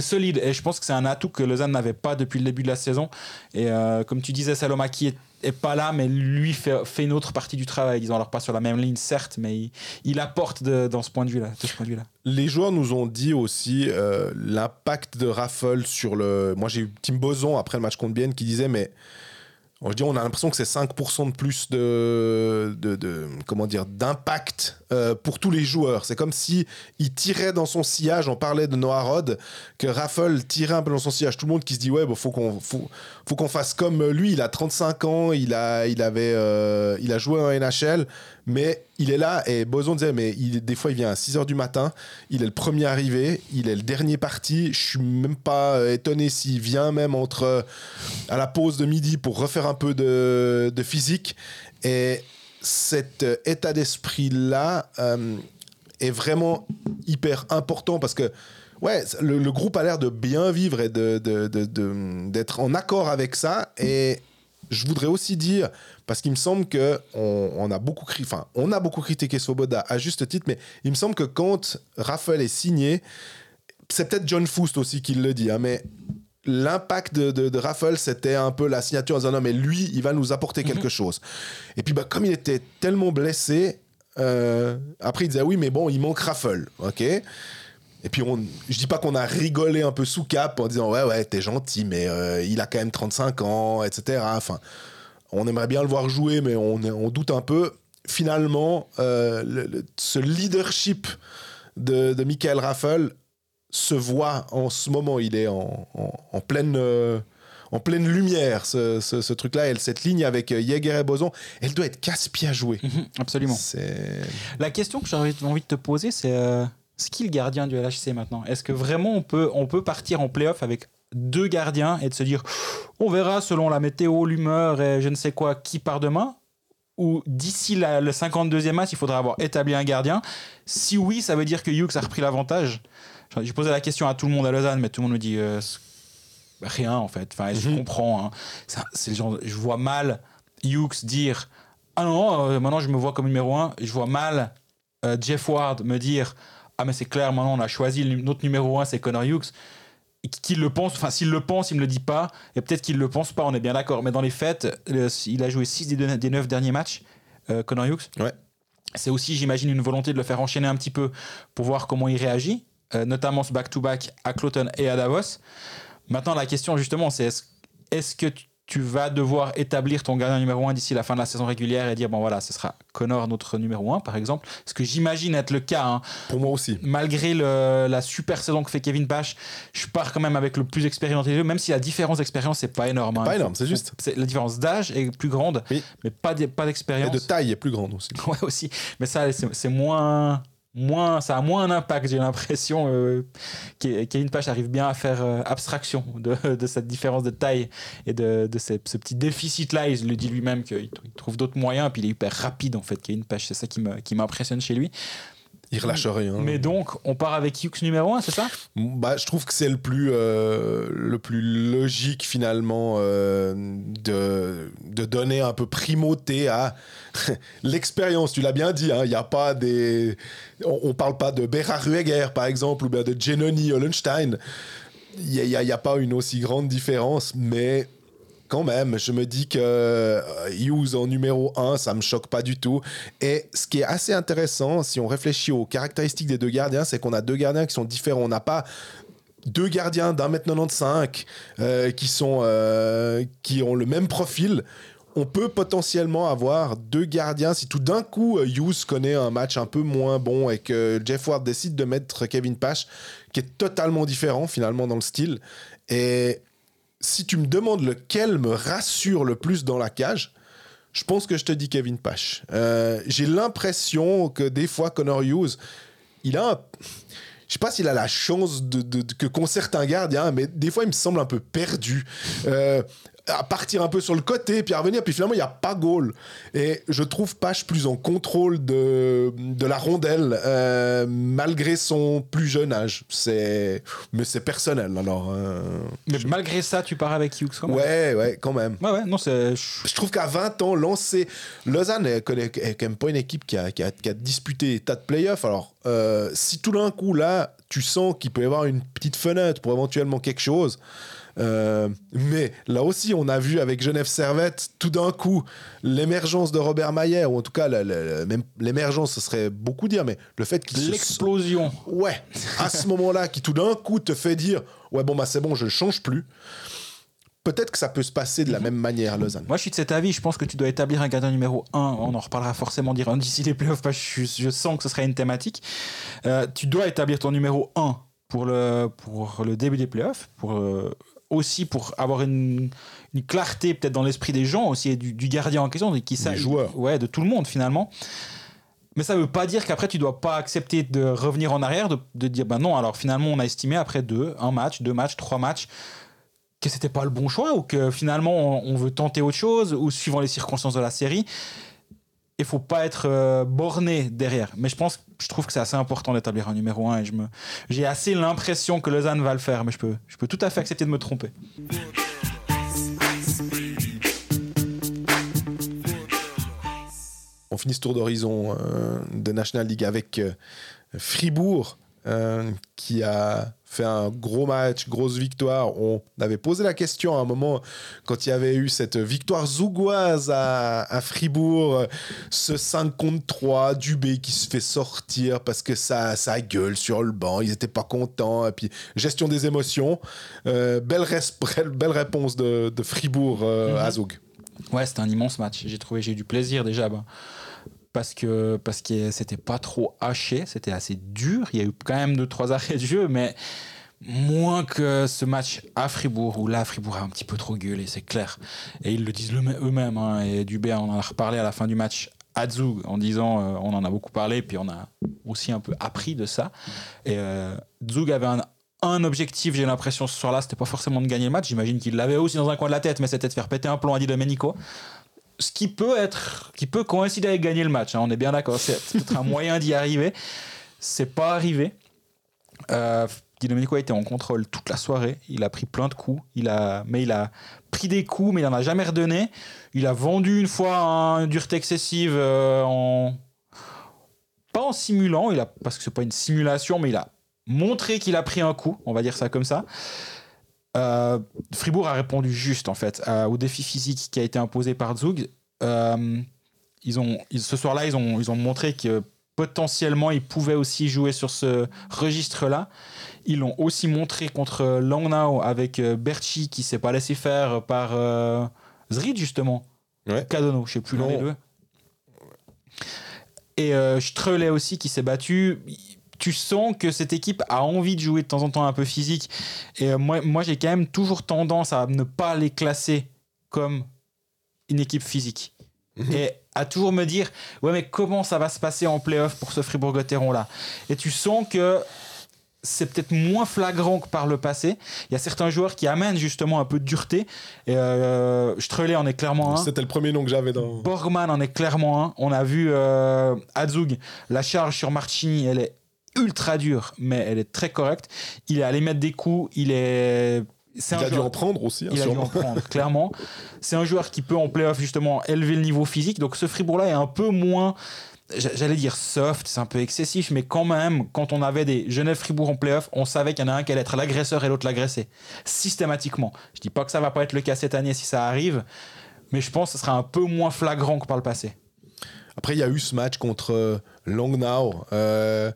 solide et je pense que c'est un atout que Lausanne n'avait pas depuis le début de la saison. Et euh, comme tu disais, Salomaki est, est pas là, mais lui fait, une autre partie du travail. Ils ont alors pas sur la même ligne, certes, mais il, apporte de- dans ce point de vue-là. de ce point de vue-là. Les joueurs nous ont dit aussi euh, l'impact de Raffle sur le. Moi, j'ai eu Tim Boson après le match contre Bienne qui disait, mais on, je dis, on a l'impression que c'est 5% de plus de, de, comment dire d'impact euh, pour tous les joueurs. C'est comme si il tirait dans son sillage. On parlait de Noah Rod, que Raffle tirait un peu dans son sillage. Tout le monde qui se dit ouais, bon, faut qu'on faut, faut qu'on fasse comme lui. Il a 35 ans, il a il avait euh, il a joué en NHL, mais il est là. Et Boson disait mais des fois il vient à 6 heures du matin. Il est le premier arrivé, il est le dernier parti. Je suis même pas euh, étonné s'il vient même entre euh, à la pause de midi pour refaire un peu de, de physique. Et cet euh, état d'esprit-là euh, est vraiment hyper important parce que ouais, le, le groupe a l'air de bien vivre et de- d'être en accord avec ça. Et je voudrais aussi dire, parce qu'il me semble que on, on a beaucoup enfin, on a beaucoup critiqué Svoboda à juste titre, mais il me semble que quand Raphaël est signé, c'est peut-être John Foust aussi qui le dit, hein, mais l'impact de, de, de Raffle, c'était un peu la signature en disant non, mais lui, il va nous apporter quelque chose. Et puis, bah, comme il était tellement blessé, euh, après, il disait oui, mais bon, il manque Raffle, ok? Et puis, on, je dis pas qu'on a rigolé un peu sous cap en disant ouais, ouais, t'es gentil, mais euh, il a quand même 35 ans, etc. Enfin, on aimerait bien le voir jouer, mais on, on doute un peu. Finalement, euh, le- le- ce leadership de, de Michael Raffel se voit en ce moment. Il est en, en- en pleine, euh, en pleine lumière, ce, ce- ce truc-là. Et cette ligne avec Jäger et Boson, elle doit être casse-pied à jouer. Mhm, absolument. La question que j'aurais envie de te poser, c'est euh, c'est qui le gardien du LHC maintenant Est-ce que vraiment on peut, on peut partir en playoff avec deux gardiens et de se dire on verra selon la météo, l'humeur et je ne sais quoi qui part demain? Ou d'ici la- le 52e match, il faudra avoir établi un gardien? Si oui, ça veut dire que Hughes a repris l'avantage J'ai posé la question à tout le monde à Lausanne, mais tout le monde me dit euh, rien en fait. Enfin, je Mhm. comprends. hein. Ça, C'est le genre, je vois mal Hughes dire ah non, euh, maintenant je me vois comme numéro un. Je vois mal euh, Jeff Ward me dire ah mais c'est clair maintenant on a choisi notre numéro un c'est Connor Hughes qu'il le pense, enfin s'il le pense, il me le dit pas, et peut-être qu'il le pense pas, on est bien d'accord. Mais dans les faits, le- il a joué 6 des, deux- des 9 derniers matchs, euh, Connor Hughes. Ouais. C'est aussi, j'imagine, une volonté de le faire enchaîner un petit peu pour voir comment il réagit, euh, notamment ce back-to-back à Cloton et à Davos. Maintenant, la question justement, c'est est-ce est-ce que tu, tu vas devoir établir ton gardien numéro 1 d'ici la fin de la saison régulière et dire, bon voilà, ce sera Connor notre numéro 1 par exemple Ce que j'imagine être le cas. hein Pour moi aussi. malgré le- la super saison que fait Kevin Pache, je pars quand même avec le plus expérimenté des deux, même si la différence d'expérience c'est pas énorme. hein. Pas énorme, c'est juste. C'est- la différence d'âge est plus grande, Oui. mais pas d'e- pas Et d'expérience. de taille est plus grande aussi. Ouais aussi, mais ça c'est c'est moins moins ça a moins un impact j'ai l'impression euh, Ke- Kevin Pache arrive bien à faire euh, abstraction de, de cette différence de taille et de, de ce, petit déficit là. Il le dit lui-même qu'il il trouve d'autres moyens puis il est hyper rapide en fait Kevin Pache. C'est ça qui me- qui m'impressionne chez lui Il relâche rien. mais donc on part avec Hughes numéro 1 c'est ça? Bah, je trouve que c'est le plus euh, le plus logique finalement euh, de, de donner un peu primauté à l'expérience. Tu l'as bien dit, hein, il y a pas des on, parle pas de Bera Rueger par exemple ou bien de Genoni Hollenstein. Il n'y a, il y a- il y a pas une aussi grande différence, mais quand même, je me dis que euh, Hughes en numéro 1, ça me choque pas du tout. Et ce qui est assez intéressant, si on réfléchit aux caractéristiques des deux gardiens, c'est qu'on a deux gardiens qui sont différents. On n'a pas deux gardiens d'un mètre 95 euh, qui, sont, euh, qui ont le même profil. On peut potentiellement avoir deux gardiens si tout d'un coup Hughes connaît un match un peu moins bon et que Jeff Ward décide de mettre Kevin Pache, qui est totalement différent finalement dans le style. Et si tu me demandes lequel me rassure le plus dans la cage, je pense que je te dis Kevin Pache. Euh, J'ai l'impression que des fois, Connor Hughes, il a un- Je sais pas s'il a la chance de, que qu'ont certains gardien, mais des fois, il me semble un peu perdu. Euh, à partir un peu sur le côté, puis à revenir, puis finalement, il n'y a pas goal. Et je trouve Pache plus en contrôle de, de la rondelle, euh, malgré son plus jeune âge. C'est... Mais c'est personnel, alors. euh, Mais malgré ça, tu pars avec Hughes quand même. Ouais, ouais, quand même. Ouais, ouais, non, c'est. Je trouve qu'à 20 ans, lancer. Lausanne est, quand même pas une équipe qui a, qui a- qui a disputé des tas de playoffs. Alors, euh, si tout d'un coup, là, tu sens qu'il peut y avoir une petite fenêtre pour éventuellement quelque chose. Euh, mais là aussi, on a vu avec Genève Servette, tout d'un coup, l'émergence de Robert Mayer, ou en tout cas, l'émergence, ce serait beaucoup dire, mais le fait qu'il se L'explosion. Ouais, à ce moment-là, qui tout d'un coup te fait dire Ouais, bon, bah c'est bon, je ne change plus. Peut-être que ça peut se passer de la même manière à Lausanne. Moi, je suis de cet avis. Je pense que tu dois établir un gardien numéro 1. On en reparlera forcément dire d'ici les playoffs. parce que je, je sens que ce sera une thématique. Euh, tu dois établir ton numéro 1 pour le, pour le début des playoffs. Pour, euh, aussi pour avoir une, une clarté peut-être dans l'esprit des gens aussi et du, du gardien en question. Qui, Des joueurs. Ouais, de tout le monde finalement. Mais ça ne veut pas dire qu'après tu dois pas accepter de revenir en arrière, de, de dire ben non, alors finalement on a estimé après deux, un match, deux matchs, trois matchs, que c'était pas le bon choix ou que finalement on, on veut tenter autre chose ou suivant les circonstances de la série. Il faut pas être euh, borné derrière. Mais je pense, je trouve que c'est assez important d'établir un numéro 1 et je me, j'ai assez l'impression que Lausanne va le faire, mais je peux, tout à fait accepter de me tromper. On finit ce tour d'horizon euh, de National League avec euh, Fribourg qui a fait un gros match, grosse victoire. On avait posé la question à un moment quand il y avait eu cette victoire zougoise à, à Fribourg, ce 5 contre 3, Dubé qui se fait sortir parce que ça, ça gueule sur le banc, ils n'étaient pas contents. Et puis, gestion des émotions. Euh, belle, réponse de, de Fribourg euh, à Zoug. Ouais, c'était un immense match. J'ai trouvé, j'ai eu du plaisir déjà. ben, parce que parce que c'était pas trop haché, c'était assez dur. Il y a eu quand même deux trois arrêts de jeu, mais moins que ce match à Fribourg où là Fribourg a un petit peu trop gueulé, c'est clair. Et ils le disent eux-mêmes. hein, et Dubé on en a reparlé à la fin du match à Zug en disant, euh, on en a beaucoup parlé, puis on a aussi un peu appris de ça. Et euh, Zug avait un un objectif, j'ai l'impression, ce soir-là, c'était pas forcément de gagner le match. J'imagine qu'il l'avait aussi dans un coin de la tête, mais c'était de faire péter un plomb à Di Domenico. Ce qui peut être, qui peut coïncider avec gagner le match. hein, on est bien d'accord. C'est peut-être un moyen d'y arriver. C'est pas arrivé. Euh, Domenico a été en contrôle toute la soirée. Il a pris plein de coups. Il a, mais il a pris des coups, mais il en a jamais redonné. Il a vendu une fois une dureté excessive euh, pas en simulant, parce que c'est pas une simulation, mais il a montré qu'il a pris un coup, on va dire ça comme ça. Euh, Fribourg a répondu juste en fait au défi physique qui a été imposé par Zug. Euh, ils ont, ils- ce soir-là, ils ont, ils ont montré que potentiellement ils pouvaient aussi jouer sur ce registre-là. Ils l'ont aussi montré contre Langnau avec euh, Berchi qui s'est pas laissé faire par Zrid justement. Ouais. Cadono, je sais plus l'un des deux. Et Streley aussi qui s'est battu. Tu sens que cette équipe a envie de jouer de temps en temps un peu physique. Et euh, moi, moi j'ai quand même toujours tendance à ne pas les classer comme une équipe physique. Mhm. Et à toujours me dire, ouais, mais comment ça va se passer en playoff pour ce Fribourg-Gotteron-là? Et tu sens que c'est peut-être moins flagrant que par le passé. Il y a certains joueurs qui amènent justement un peu de dureté. Et euh, en est clairement un. C'était le premier nom que j'avais dans. Borgman en est clairement un. On a vu euh, Azug, la charge sur Marchini, elle est ultra dure, mais elle est très correcte. Il est allé mettre des coups, il est. C'est Il a dû en prendre aussi, hein, il a dû en prendre, clairement. C'est un joueur qui peut en playoff justement élever le niveau physique. Donc ce Fribourg-là est un peu moins, j'a- j'allais dire soft, c'est un peu excessif, mais quand même, quand on avait des Genève-Fribourg en playoff, on savait qu'il y en a un qui allait être l'agresseur et l'autre l'agressé. Systématiquement. Je dis pas que ça va pas être le cas cette année si ça arrive, mais je pense que ce sera un peu moins flagrant que par le passé. Après, il y a eu ce match contre euh, Langnau. Euh,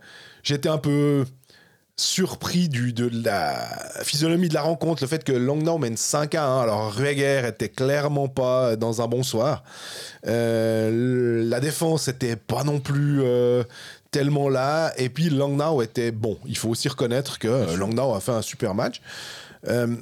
J'étais un peu surpris du, de la physionomie de la rencontre, le fait que Langnau mène 5 à 1. Alors, Rueger était clairement pas dans un bon soir. Euh, la défense était pas non plus euh, tellement là. Et puis, Langnau était bon. Il faut aussi reconnaître que euh, Langnau a fait un super match. Euh,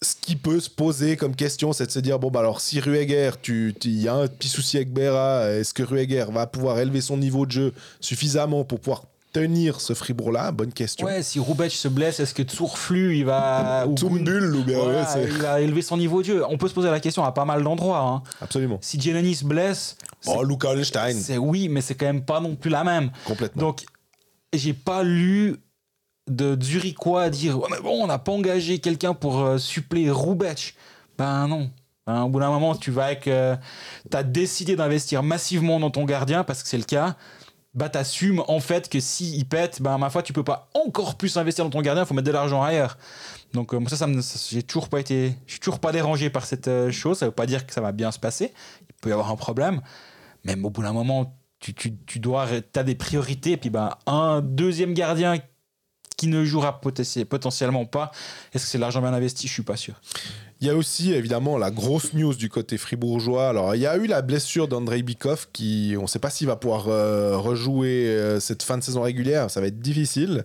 ce qui peut se poser comme question, c'est de se dire bon, bah alors si Rueger, il y a un petit souci avec Berra, est-ce que Rueger va pouvoir élever son niveau de jeu suffisamment pour pouvoir tenir ce Fribourg-là Bonne question. Ouais, si Roubec se blesse, est-ce que Tsourflu, il va. ou ou bien, Voilà, ouais, il va élever son niveau de jeu. On peut se poser la question à pas mal d'endroits. hein. Absolument. Si Giannis se blesse, Oh, Luca Holstein, c'est oui, mais c'est quand même pas non plus la même. complètement. Donc, j'ai pas lu de Zurichois dire ouais, mais bon, on n'a pas engagé quelqu'un pour euh, suppléer Roubec. Ben non. Ben, au bout d'un moment, tu vas avec. euh, t'as décidé d'investir massivement dans ton gardien parce que c'est le cas. Bah, t'assumes en fait que si il pète, ben ma foi, tu peux pas encore plus investir dans ton gardien, faut mettre de l'argent ailleurs. Donc, euh, ça, ça, ça, j'ai toujours pas été. Je suis toujours pas dérangé par cette euh, chose. Ça veut pas dire que ça va bien se passer. Il peut y avoir un problème. Même au bout d'un moment, tu, tu, tu dois. T'as des priorités. Et puis, ben, un deuxième gardien qui ne jouera poten- potentiellement pas. Est-ce que c'est l'argent bien investi? Je suis pas sûr. Il y a aussi évidemment la grosse news du côté fribourgeois. Alors, il y a eu la blessure d'Andrei Bikov qui, on ne sait pas s'il va pouvoir euh, rejouer euh, cette fin de saison régulière. Ça va être difficile.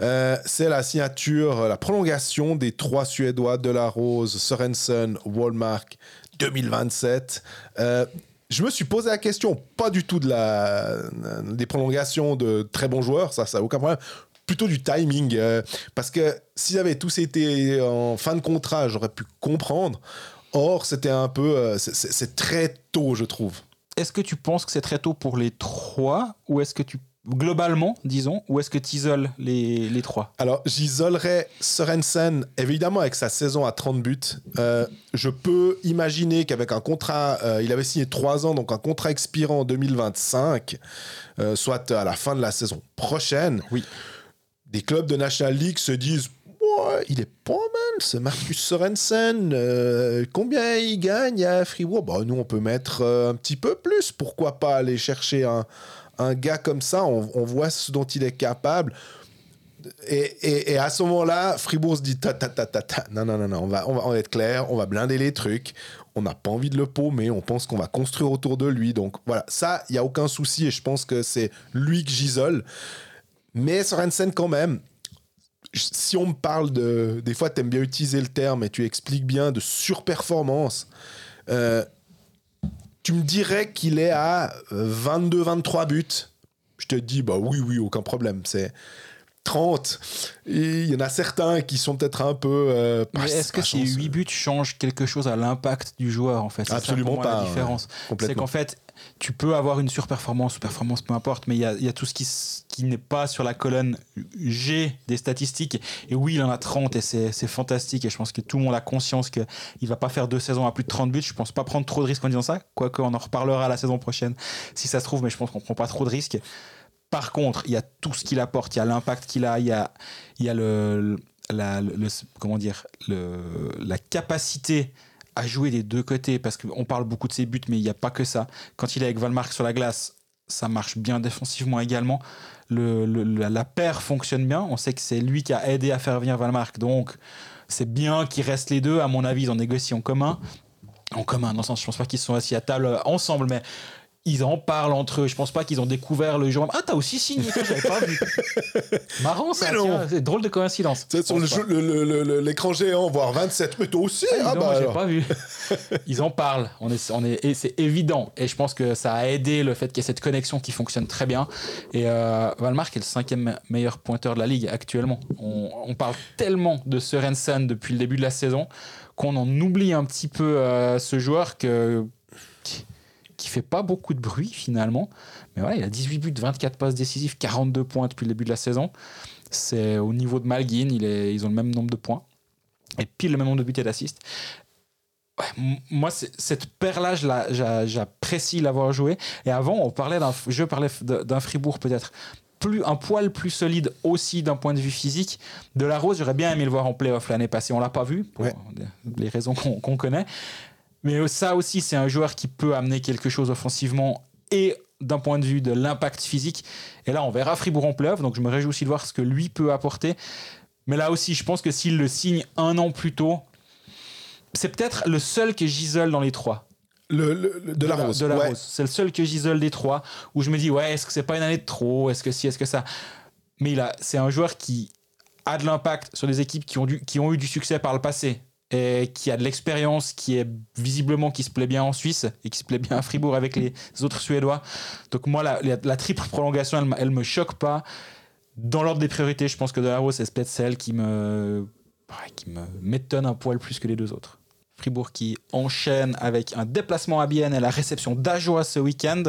Euh, c'est la signature, la prolongation des trois Suédois de la Rose, Sorensen, Wallmark 2027. Euh, je me suis posé la question, pas du tout de la, des prolongations de très bons joueurs, ça, ça aucun problème plutôt du timing. euh, parce que s'ils avaient tous été en fin de contrat, j'aurais pu comprendre. Or, c'était un peu. euh, c'est- très tôt, je trouve. Est-ce que tu penses que c'est très tôt pour les trois Ou est-ce que tu. Globalement, disons, ou est-ce que tu isoles les, les trois? Alors, j'isolerais Sorensen, évidemment, avec sa saison à 30 buts. Euh, je peux imaginer qu'avec un contrat, il avait signé 3 ans, donc un contrat expirant en 2025, euh, soit à la fin de la saison prochaine. Oui. Des clubs de National League se disent Ouais, il est pas mal, ce Marcus Sorensen. euh, combien il gagne à Fribourg? Bah, Nous, on peut mettre euh, un petit peu plus. Pourquoi pas aller chercher un, un gars comme ça? On, voit ce dont il est capable. Et, et- à ce moment-là, Fribourg se dit ta, ta, ta, ta, ta. Non, non, non, non, on, va, on va être clair, on va blinder les trucs. On n'a pas envie de le paumer, on pense qu'on va construire autour de lui. Donc voilà, ça, il n'y a aucun souci et je pense que c'est lui que j'isole. Mais Sorensen, quand même, si on me parle de. Des fois, tu aimes bien utiliser le terme et tu expliques bien de surperformance. euh, tu me dirais qu'il est à 22-23 buts. Je te dis, bah oui, oui, aucun problème. C'est 30. Et Il y en a certains qui sont peut-être un peu. euh, Est-ce que ces chanceux. 8 buts changent quelque chose à l'impact du joueur en fait? Ça, Absolument pour moi, pas, La différence. ouais. C'est qu'en fait, tu peux avoir une surperformance ou performance, peu importe, mais il y a, y a tout ce qui, qui n'est pas sur la colonne G des statistiques. Et oui, il en a 30 et c'est fantastique. Et je pense que tout le monde a conscience qu'il ne va pas faire deux saisons à plus de 30 buts. Je pense pas prendre trop de risques en disant ça, quoique on en reparlera la saison prochaine si ça se trouve, mais je pense qu'on prend pas trop de risques. Par contre, il y a tout ce qu'il apporte, il y a l'impact qu'il a, il y a, y a le, la, comment dire, le, la capacité à jouer des deux côtés, parce qu'on parle beaucoup de ses buts, mais il n'y a pas que ça. Quand il est avec Valmark sur la glace, ça marche bien défensivement également. Le, la, paire fonctionne bien. On sait que c'est lui qui a aidé à faire venir Valmark, donc c'est bien qu'ils restent les deux. À mon avis, ils en négocient en commun. En commun, dans le sens, je pense pas qu'ils sont assis à table ensemble, mais ils en parlent entre eux. Je pense pas qu'ils ont découvert le jour. Ah, t'as aussi signé, j'avais pas vu. Marrant, ça. C'est drôle de coïncidence. C'est sur l'écran géant, voire 27, mais toi aussi pas. Ah Non, bah j'ai pas vu. Ils en parlent. On est, on est, et c'est évident. Et je pense que ça a aidé le fait qu'il y ait cette connexion qui fonctionne très bien. Et euh, Valmark est le cinquième meilleur pointeur de la ligue actuellement. On, on parle tellement de Sorensen depuis le début de la saison qu'on en oublie un petit peu euh, ce joueur que, qui fait pas beaucoup de bruit finalement. Mais voilà, il a 18 buts, 24 passes décisives, 42 points depuis le début de la saison. C'est au niveau de Malguin, il est, ils ont le même nombre de points. Et pile le même nombre de buts et d'assists. Ouais, moi, cette paire-là, j'apprécie l'avoir joué. Et avant, on parlait d'un, je parlais d'un Fribourg peut-être plus un poil plus solide aussi d'un point de vue physique. De la Rose, j'aurais bien aimé le voir en playoff l'année passée. On l'a pas vu pour Ouais. les raisons qu'on qu'on connaît. Mais ça aussi, c'est un joueur qui peut amener quelque chose offensivement et d'un point de vue de l'impact physique. Et là, on verra Fribourg en playoff. Donc, je me réjouis aussi de voir ce que lui peut apporter. Mais là aussi, je pense que s'il le signe un an plus tôt, c'est peut-être le seul que j'isole dans les trois. Le, le- le- de, la, rose. De la ouais. Rose. C'est le seul que j'isole des trois où je me dis, ouais, est-ce que c'est pas une année de trop? Est-ce que si, est-ce que ça? Mais a, c'est un joueur qui a de l'impact sur des équipes qui ont, du, qui ont eu du succès par le passé et qui a de l'expérience, qui est visiblement qui se plaît bien en Suisse et qui se plaît bien à Fribourg avec les autres Suédois. Donc moi, la, la- la triple prolongation, elle, elle me choque pas. Dans l'ordre des priorités, je pense que De La Rose, c'est peut-être celle qui me, qui me m'étonne un poil plus que les deux autres. Fribourg qui enchaîne avec un déplacement à Bienne et la réception d'Ajoa ce week-end.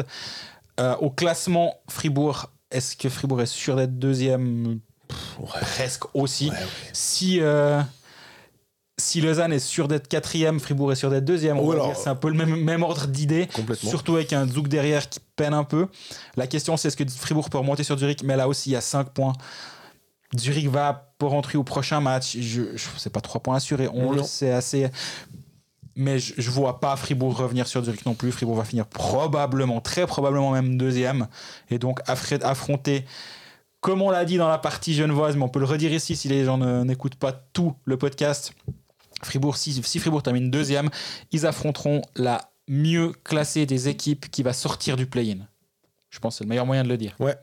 Euh, au classement, Fribourg, est-ce que Fribourg est sûr d'être deuxième? Presque aussi. Ouais, ouais. Si, euh, si Lausanne est sûr d'être quatrième, Fribourg est sûr d'être deuxième. Oh, c'est un peu le même, même ordre d'idée. Surtout avec un Zouk derrière qui peine un peu. La question, c'est est-ce que Fribourg peut remonter sur Zurich? Mais là aussi, il y a 5 points. Zurich va pour rentrer au prochain match. Je, je c'est pas 3 points assurés. On le sait assez. Mais je, je vois pas Fribourg revenir sur Zurich non plus. Fribourg va finir probablement, très probablement même deuxième. Et donc affr- affronter, comme on l'a dit dans la partie genevoise, mais on peut le redire ici si les gens ne- n'écoutent pas tout le podcast. Fribourg, si, si Fribourg termine deuxième, ils affronteront la mieux classée des équipes qui va sortir du play-in. Je pense que c'est le meilleur moyen de le dire. Ouais.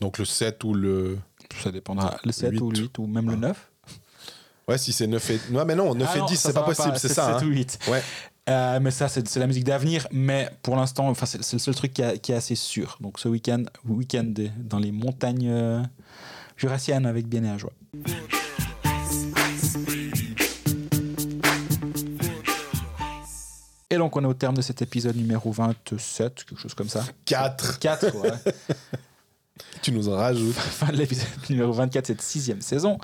Donc le 7 ou le. Ça dépendra. Le 7 ou le Huit. 8 ou même le 9. Ouais, si c'est 9 et. Non, mais non, 9 Ah et non, 10, ça, c'est pas possible, c'est ça. 7 hein. ou 8. Ouais. Euh, mais ça, c'est c'est la musique d'avenir. Mais pour l'instant, enfin, c'est le seul truc qui, a- qui est assez sûr. Donc ce week-end, week-end des- dans les montagnes euh, jurassiennes avec bien et à joie. Et donc on est au terme de cet épisode numéro 27, quelque chose comme ça. 4. 4, ouais. Tu nous en rajoutes. fin de l'épisode numéro 24 de cette sixième saison.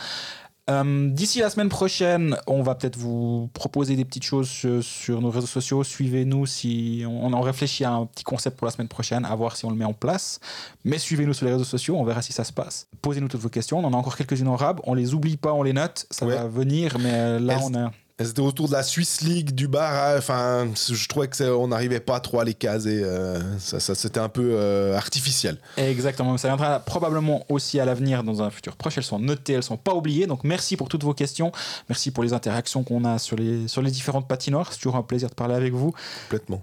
Euh, D'ici la semaine prochaine, on va peut-être vous proposer des petites choses sur, sur nos réseaux sociaux. Suivez-nous si on, on en réfléchit à un petit concept pour la semaine prochaine, à voir si on le met en place. Mais suivez-nous sur les réseaux sociaux, on verra si ça se passe. Posez-nous toutes vos questions. On en a encore quelques-unes en rab. On les oublie pas, on les note. Ça Ouais. va venir, mais euh, là, on a. C'était autour de la Swiss League, du bar. hein, Enfin, je trouvais que c'est- on n'arrivait pas trop à les caser. euh, ça, ça, c'était un peu euh, artificiel. Exactement, ça viendra probablement aussi à l'avenir dans un futur proche. Elles sont notées, elles sont pas oubliées. Donc merci pour toutes vos questions, merci pour les interactions qu'on a sur les, sur les différentes patinoires. C'est toujours un plaisir de parler avec vous. Complètement.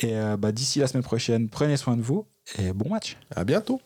Et euh, bah, d'ici la semaine prochaine, prenez soin de vous et bon match. À bientôt.